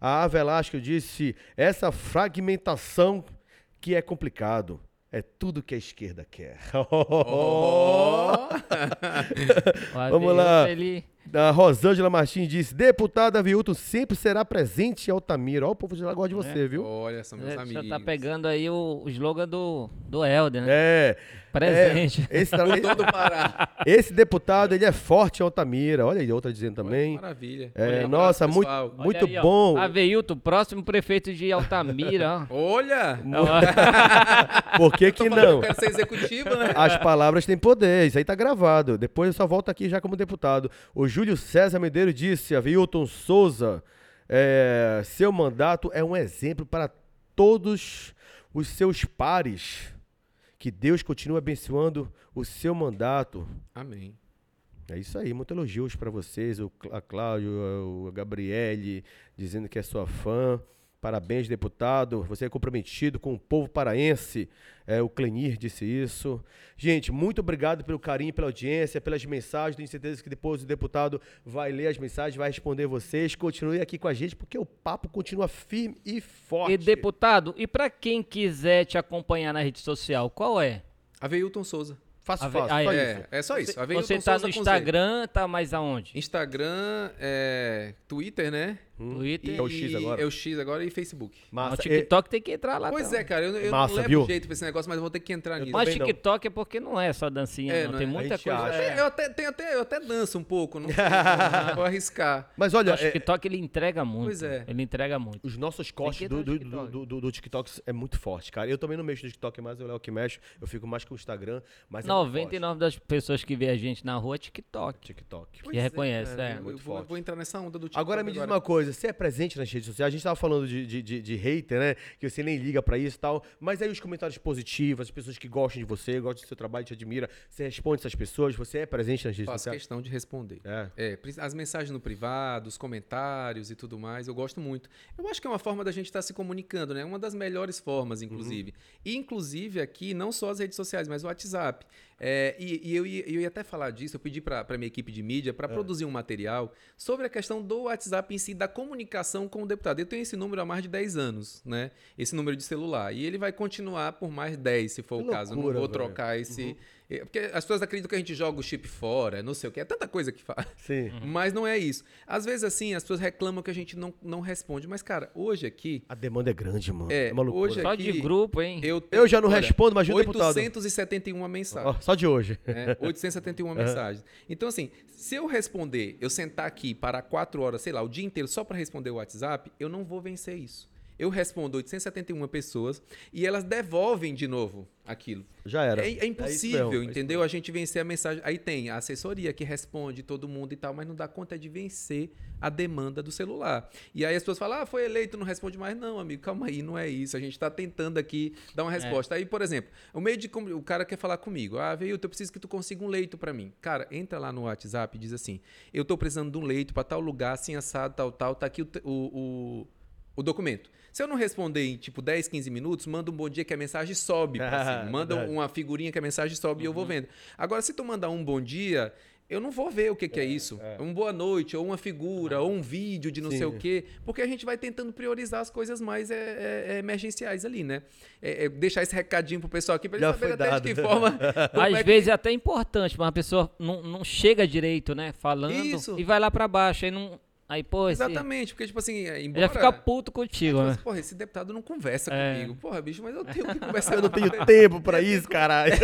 A Velasco disse, essa fragmentação que é complicado. É tudo que a esquerda quer. Oh. Vamos lá. Ele... A Rosângela Martins disse: Deputada Avilton sempre será presente em Altamira. Ó, o povo de lá gosta de você, viu? Olha, são meus É, amigos. já tá pegando aí o, o slogan do, do Helder, né? É. Presente. é, esse, Todo Pará. esse deputado, ele é forte em Altamira. Olha aí, outra dizendo também. Maravilha. É, Olha, nossa, abraço, muito, pessoal. Olha muito aí, ó. bom. Aveilton, próximo prefeito de Altamira, ó. Olha! Por que que não? Eu quero ser executivo, né? As palavras têm poder, isso aí tá gravado. Depois eu só volto aqui já como deputado. O Júlio César Medeiros disse, Avilton Souza, é, seu mandato é um exemplo para todos os seus pares. Que Deus continue abençoando o seu mandato. Amém. É isso aí, muitos elogios para vocês. O, a Cláudio, o Gabriele, dizendo que é sua fã. Parabéns, deputado. Você é comprometido com o povo paraense. É, o Clenir disse isso. Gente, muito obrigado pelo carinho, pela audiência, pelas mensagens. Tenho certeza que depois o deputado vai ler as mensagens, vai responder vocês. Continue aqui com a gente, porque o papo continua firme e forte. E deputado, e pra quem quiser te acompanhar na rede social, qual é? Aveilton Souza. Fácil, Ave- fácil. ah, só É, isso. é só isso. Aveilton Você tá Souza no. Instagram, tá mais aonde? Instagram, é, Twitter, né? Twitter. É o X agora. É o X agora e Facebook. O Massa. TikTok tem que entrar lá Pois também. é, cara, eu, eu Massa, não levo viu? jeito pra esse negócio, mas eu vou ter que entrar nisso. Mas também não. TikTok é porque não é só dancinha, É, não. não Tem é. Muita coisa. acha. é. Eu até, tenho até, eu até danço um pouco, não sei, vou arriscar. Mas olha, O é, TikTok ele entrega muito. Pois é. Ele entrega muito. Os nossos que cortes do, do, TikTok. do, do, do TikTok é muito forte, cara. Eu também não mexo no TikTok, mas eu é o que mexo. Eu fico mais com o Instagram, mas é muito forte. 99% das pessoas que vê a gente na rua é TikTok. TikTok. Pois reconhece, é. Eu, Muito vou, forte. vou entrar nessa onda do TikTok Agora me diz uma coisa, você é presente nas redes sociais? A gente tava falando de, de, de, de hater, né? Que você nem liga pra isso e tal. Mas aí os comentários positivos, as pessoas que gostam de você, gostam do seu trabalho, te admira, você responde essas pessoas, você é presente nas redes Faço sociais? questão de responder. É. É, as mensagens no privado, os comentários e tudo mais, eu gosto muito. Eu acho que é uma forma da gente estar se comunicando, né? Uma das melhores formas, inclusive. E, inclusive, aqui, não só as redes sociais, mas o WhatsApp. É, e e eu, ia, eu ia até falar disso, eu pedi para a minha equipe de mídia para produzir um material sobre a questão do WhatsApp em si, da comunicação com o deputado. Eu tenho esse número há mais de 10 anos, né? Esse número de celular. E ele vai continuar por mais 10, se for Que o caso. Eu não loucura, vou velho. trocar esse, É, Porque as pessoas acreditam que a gente joga o chip fora, não sei o que, é tanta coisa que faz. Sim. Mas não é isso. Às vezes, assim, as pessoas reclamam que a gente não, não responde. Mas, cara, hoje aqui. A demanda é grande, mano. É, É, uma loucura. hoje Só aqui, de grupo, hein? Eu, Eu já não olha, respondo, imagina o deputado. 871 mensagens. Ó, só de hoje. né? 871 mensagens. Então, assim, se eu responder, eu sentar aqui para quatro horas, sei lá, o dia inteiro só para responder o WhatsApp, eu não vou vencer isso. Eu respondo 871 pessoas e elas devolvem de novo aquilo. Já era. É, é isso impossível, mesmo, é isso entendeu? A gente vencer a mensagem. Aí tem a assessoria que responde todo mundo e tal, mas não dá conta de vencer a demanda do celular. E aí as pessoas falam, ah, foi eleito, não responde mais. Não, amigo, calma aí, não é isso. A gente está tentando aqui dar uma resposta. Aí, por exemplo, o meio de o cara quer falar comigo, ah, veio, eu preciso que tu consiga um leito para mim. Cara, entra lá no WhatsApp e diz assim, eu tô precisando de um leito para tal lugar, assim, assado, tal, tal, tá aqui o, o, o, o documento. Se eu não responder em tipo 10, 15 minutos, manda um bom dia que a mensagem sobe. pra Ah. Manda verdade. uma figurinha que a mensagem sobe e eu vou vendo. Agora, se tu mandar um bom dia, eu não vou ver o que, que é, isso. Um boa noite, ou uma figura, ou um vídeo de não Sim. sei o quê. Porque a gente vai tentando priorizar as coisas mais é, é, é, emergenciais ali, né? É, é deixar esse recadinho pro pessoal aqui pra eles saberem até dado. de que forma. como Às é que- vezes é até importante, mas a pessoa não, não chega direito, né? Falando Isso. e vai lá pra baixo. Aí não. Aí, pô, esse, Exatamente, porque, tipo assim, é, ele embora. já fica puto contigo, Tipo né? assim, Porra, esse deputado não conversa É. comigo. Porra, bicho, mas eu tenho que conversar Eu não tenho ele. tempo pra isso, caralho.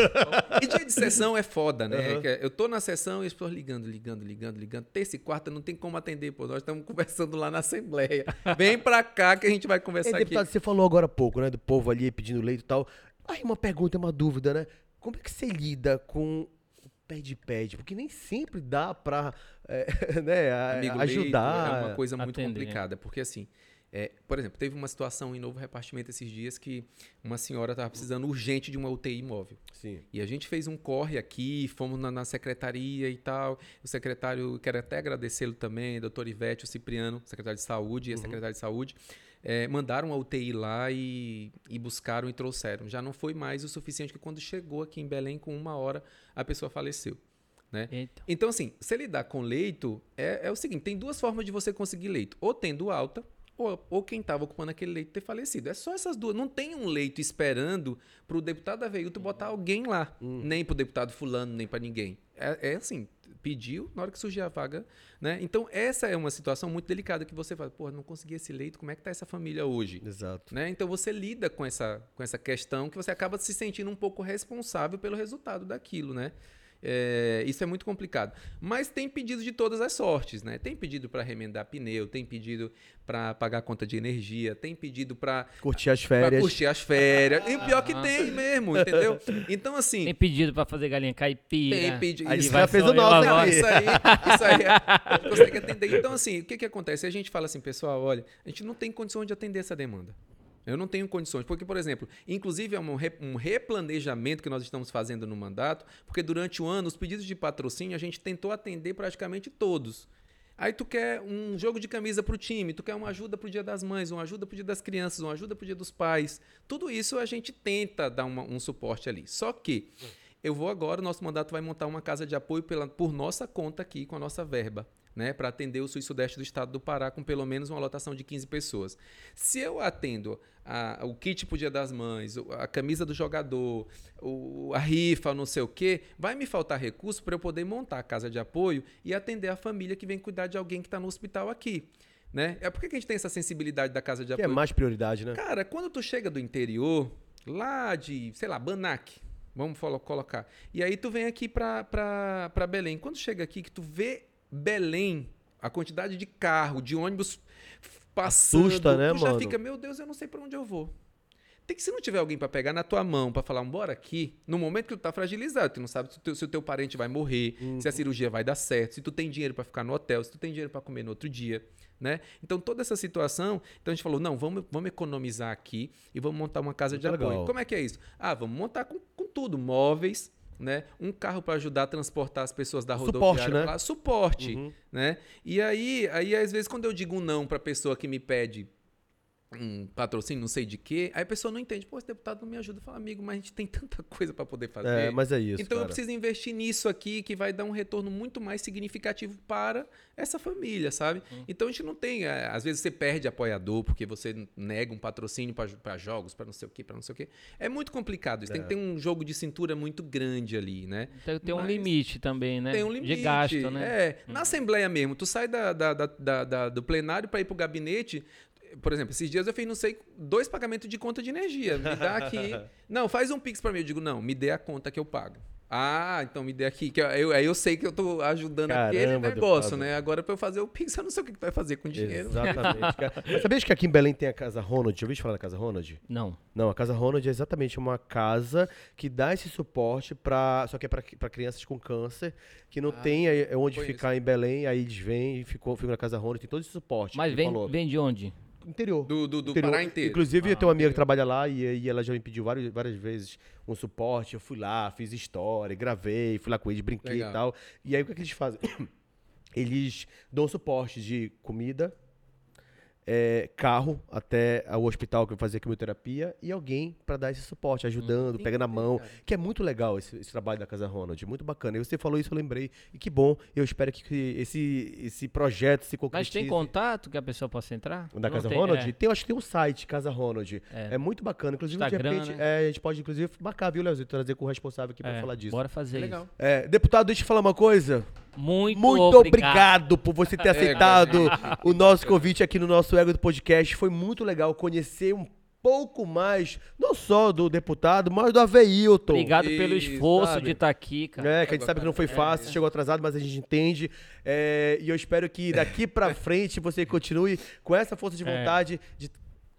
E dia de sessão é foda, né? É- Eu tô na sessão e as pessoas ligando, ligando, ligando, ligando. Terça e quarta não tem como atender, pô. Nós estamos conversando lá na Assembleia. Vem pra cá que a gente vai conversar Ei, aqui. deputado, você falou agora há pouco, né? Do povo ali pedindo leito e tal. Aí uma pergunta, uma dúvida, né? Como é que você lida com pede-pede? Porque nem sempre dá pra é, né, a- Amigo, ajudar. leito é uma coisa muito atender. complicada, porque assim, é, por exemplo, teve uma situação em novo repartimento esses dias que uma senhora estava precisando urgente de uma UTI móvel. Sim. E a gente fez um corre aqui, fomos na, na secretaria e tal. O secretário, quero até agradecê-lo também, doutor Ivete, o Cipriano, secretário de saúde e a secretária de saúde, eh, mandaram a UTI lá e, e buscaram e trouxeram. Já não foi mais o suficiente que quando chegou aqui em Belém, com uma hora, a pessoa faleceu. Né? Eita. Então, assim, se lidar com leito, é, é o seguinte: tem duas formas de você conseguir leito. Ou tendo alta, ou, ou quem estava ocupando aquele leito ter falecido. É só essas duas. Não tem um leito esperando para o deputado Aveilto botar alguém lá. Nem para o deputado fulano, nem para ninguém. É, é assim, pediu na hora que surgir a vaga. Né? Então, essa é uma situação muito delicada que você fala, pô, não consegui esse leito, como é que tá essa família hoje? Exato. Né? Então você lida com essa, com essa questão que você acaba se sentindo um pouco responsável pelo resultado daquilo, né? É, isso é muito complicado. Mas tem pedido de todas as sortes, né? Tem pedido para remendar pneu, tem pedido para pagar conta de energia, tem pedido para Curtir as férias. curtir as férias. E o pior que tem mesmo, entendeu? Então assim, Tem pedido pra fazer galinha caipira. tem pedido. Aí isso já fez o nosso aqui. isso aí, isso aí a gente consegue atender. Então, assim, o que, que acontece? A gente fala assim, pessoal, olha, a gente não tem condições de atender essa demanda. Eu não tenho condições. Porque, por exemplo, inclusive é um, re- replanejamento que nós estamos fazendo no mandato, porque durante o ano, os pedidos de patrocínio, a gente tentou atender praticamente todos. Aí tu quer um jogo de camisa pro time, tu quer uma ajuda pro Dia das Mães, uma ajuda pro Dia das Crianças, uma ajuda pro Dia dos Pais. Tudo isso a gente tenta dar uma- um suporte ali. Só que eu vou agora, o nosso mandato vai montar uma casa de apoio pela- por nossa conta aqui, com a nossa verba, né, para atender o sul e sudeste do estado do Pará com pelo menos uma lotação de 15 pessoas. Se eu atendo a- o kit pro Dia das Mães, a camisa do jogador, o- a rifa, não sei o quê, vai me faltar recurso para eu poder montar a casa de apoio e atender a família que vem cuidar de alguém que está no hospital aqui. Né? É por que a gente tem essa sensibilidade da casa de Que é apoio? mais prioridade, né? Cara, quando tu chega do interior, lá de, sei lá, Banac, vamos colocar. E aí tu vem aqui pra Belém. Quando chega aqui, que tu vê Belém, a quantidade de carro, de ônibus passando, Assusta, né, tu já mano? fica, meu Deus, eu não sei pra onde eu vou. Tem que, se não tiver alguém pra pegar na tua mão, pra falar, bora aqui, no momento que tu tá fragilizado, tu não sabe se o teu, se o teu parente vai morrer, Uhum. se a cirurgia vai dar certo, se tu tem dinheiro pra ficar no hotel, se tu tem dinheiro pra comer no outro dia, né? Então toda essa situação, então a gente falou, não, vamos, vamos economizar aqui e vamos montar uma casa de Muito apoio. legal. Como é que é isso? Ah, vamos montar com, com tudo, móveis, né? Um carro para ajudar a transportar as pessoas da Suporte, rodoviária né? pra lá, suporte, Uhum. né? E aí, aí às vezes quando eu digo não para pessoa que me pede um patrocínio, não sei de quê. Aí a pessoa não entende. Pô, esse deputado não me ajuda. Fala, amigo, mas a gente tem tanta coisa para poder fazer. É, mas é isso. então eu cara. preciso investir nisso aqui que vai dar um retorno muito mais significativo para essa família, sabe? Hum. Então a gente não tem. é, às vezes você perde apoiador porque você nega um patrocínio para jogos, para não sei o quê, para não sei o quê. É muito complicado. Isso tem É. que ter um jogo de cintura muito grande ali, né? Tem, tem um Mas- limite também, né? Tem um limite. De gasto, né? É, na Assembleia mesmo, tu sai da, da- da- da- da- do plenário para ir pro gabinete. Por exemplo, esses dias eu fiz, não sei, dois pagamentos de conta de energia. Me dá aqui. não, faz um Pix para mim. Eu digo, não, me dê a conta que eu pago. Ah, então me dê aqui. Que eu, aí eu sei que eu tô ajudando aquele Caramba, negócio, deputado. né? Agora, para eu fazer o Pix, eu não sei o que que vai fazer com o dinheiro. Exatamente. Mas sabia que aqui em Belém tem a Casa Ronald? Já ouviu falar da Casa Ronald? Não. Não, a Casa Ronald é exatamente uma casa que dá esse suporte para só que é para crianças com câncer que não Ah, tem é, onde ficar em Belém, aí eles vêm e ficou, ficam na Casa Ronald, tem todo esse suporte. Mas vem, falou. vem de onde? Interior. Do, do, do Interior. Pará inteiro. Inclusive, eu Ah, tenho uma amiga que trabalha lá e, e ela já me pediu várias, várias vezes um suporte. Eu fui lá, fiz história, gravei, fui lá com eles, brinquei Legal. e tal. E aí o que, é que eles fazem? Eles dão suporte de comida, é, carro até o hospital que vai fazer quimioterapia e alguém pra dar esse suporte, ajudando, Hum, pega na entendi, mão. cara. Que é muito legal esse, esse trabalho da Casa Ronald, muito bacana. E você falou isso, eu lembrei. E que bom, eu espero que esse, esse projeto se Mas concretize. tem contato que a pessoa possa entrar? Da Não Casa tem, Ronald? é. Tem, eu acho que tem um site, Casa Ronald. É. É, muito bacana. Inclusive, Instagram, de repente, né? é, a gente pode, inclusive, marcar, viu, Leozinho? Trazer com o responsável aqui pra É, falar disso. Bora fazer Legal. isso. É, deputado, deixa eu falar uma coisa. Muito, Muito obrigado. por você ter É, aceitado o nosso convite aqui no nosso Ego do Podcast. Foi muito legal conhecer um pouco mais, não só do deputado, mas do Aveilton. Obrigado pelo esforço sabe? de estar aqui, cara. É, que a gente sabe que não foi É, fácil, chegou atrasado, mas a gente entende. É, e eu espero que daqui pra frente você continue com essa força de É. vontade de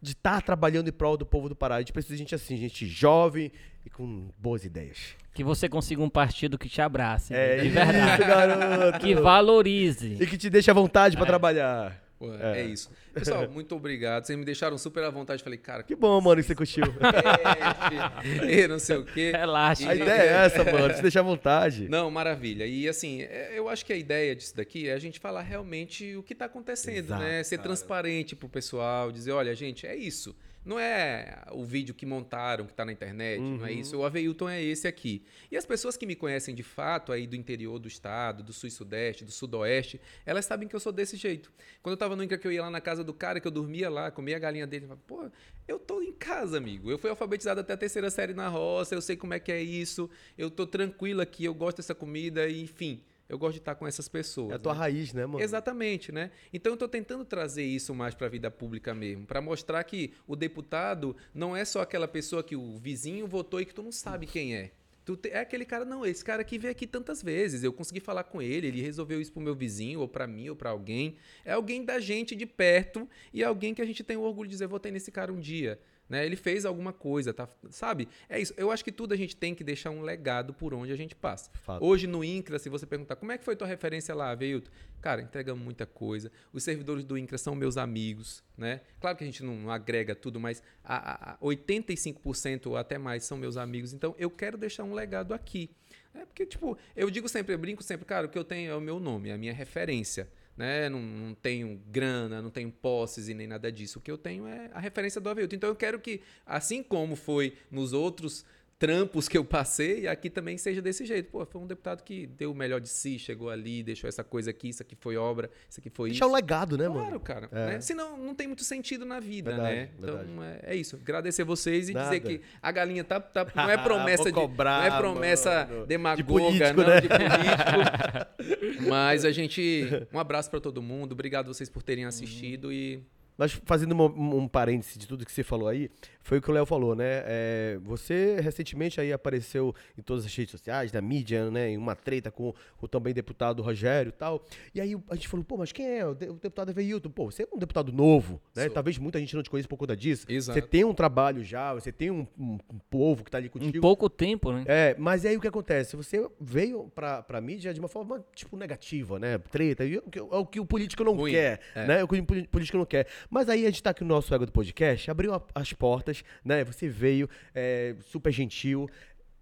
de estar trabalhando em prol do povo do Pará. A gente precisa de gente assim, gente jovem e com boas ideias. Que você consiga um partido que te abrace. É de isso, verdade. garoto. Que valorize. E que te deixe à vontade pra trabalhar. Pô, É. é. isso. Pessoal, muito obrigado. Vocês me deixaram super à vontade. Falei, cara, Que bom, mano, que você curtiu. e não sei o quê. Relaxa. A ideia é essa, mano, te deixar à vontade. Não, maravilha. E assim, é, eu acho que a ideia disso daqui é a gente falar realmente o que está acontecendo, Exato, né? Ser cara. transparente pro pessoal, dizer, olha, gente, é isso. Não é o vídeo que montaram, que tá na internet, não é Uhum. isso. O Aveilton é esse aqui. E as pessoas que me conhecem de fato aí do interior do estado, do sul e sudeste, do sudoeste, elas sabem que eu sou desse jeito. Quando eu tava no INCRA, que eu ia lá na casa do cara, que eu dormia lá, comia a galinha dele, pô, eu tô em casa, amigo. Eu fui alfabetizado até a terceira série na roça, eu sei como é que é isso, eu tô tranquilo aqui, eu gosto dessa comida, e, enfim, eu gosto de estar com essas pessoas. É a tua né? raiz, né, mano? Exatamente, né? Então eu estou tentando trazer isso mais para a vida pública mesmo, para mostrar que o deputado não é só aquela pessoa que o vizinho votou e que tu não sabe quem é. Tu te- é aquele cara, não, esse cara aqui veio aqui tantas vezes, eu consegui falar com ele, ele resolveu isso pro meu vizinho, ou para mim, ou para alguém. É alguém da gente de perto e alguém que a gente tem o orgulho de dizer, votei nesse cara um dia. Né? Ele fez alguma coisa, tá? sabe? É isso. Eu acho que tudo a gente tem que deixar um legado por onde a gente passa. Fato. Hoje no INCRA, se você perguntar como é que foi tua referência lá, Veilton? Cara, entregamos muita coisa. Os servidores do INCRA são meus amigos, né? Claro que a gente não, não agrega tudo, mas a, a, a 85% ou até mais são meus amigos. Então eu quero deixar um legado aqui. É porque, tipo, eu digo sempre, eu brinco sempre, cara, o que eu tenho é o meu nome, é a minha referência. Né? Não, não tenho grana, não tenho posses e nem nada disso. O que eu tenho é a referência do Aveilton. Então eu quero que, assim como foi nos outros trampos que eu passei, aqui também seja desse jeito. Pô, foi um deputado que deu o melhor de si, chegou ali, deixou essa coisa aqui, isso aqui foi obra, isso aqui foi Deixar um isso. legado, né, Claro, mano? cara. É. Né? Senão não tem muito sentido na vida, Verdade, né? verdade. Então é, é isso. Agradecer vocês e Nada. dizer que a galinha tá, tá não é promessa Vou de cobrar, não é promessa mano. demagoga, De político, não né? de político. Mas a gente um abraço pra todo mundo. Obrigado vocês por terem assistido e Mas fazendo um, um parêntese de tudo que você falou aí, foi o que o Léo falou, né? É, você recentemente aí apareceu em todas as redes sociais, na mídia, né? Em uma treta com o também deputado Rogério e tal. E aí a gente falou, pô, mas quem é? O, de- o deputado Aveilton. Pô, você é um deputado novo, né? Sou. Talvez muita gente não te conheça por conta disso. Exato. Você tem um trabalho já, você tem um, um- um povo que tá ali Em contigo. pouco tempo, né? É, mas aí o que acontece? Você veio pra, pra mídia de uma forma, tipo, negativa, né? Treta, e é o que- é o que o político não Ruim, quer, é. né? É o que o político não quer. Mas aí a gente tá aqui no nosso Ego do Podcast, abriu a- as portas, né? Você veio, é, super gentil.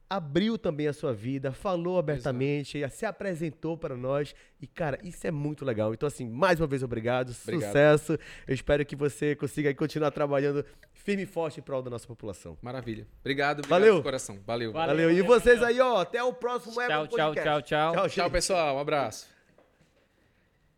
abriu também a sua vida, falou abertamente, se apresentou para nós. E, cara, isso é muito legal. Então, assim, mais uma vez, obrigado. Obrigado. Sucesso. Eu espero que você consiga aí continuar trabalhando firme e forte em prol da nossa população. Maravilha. Obrigado, obrigado Valeu. de coração. Valeu. Valeu. Valeu. E vocês aí, ó, até o próximo Tchau, tchau, Podcast. tchau, tchau. Tchau, Tchau, gente. pessoal. Um abraço.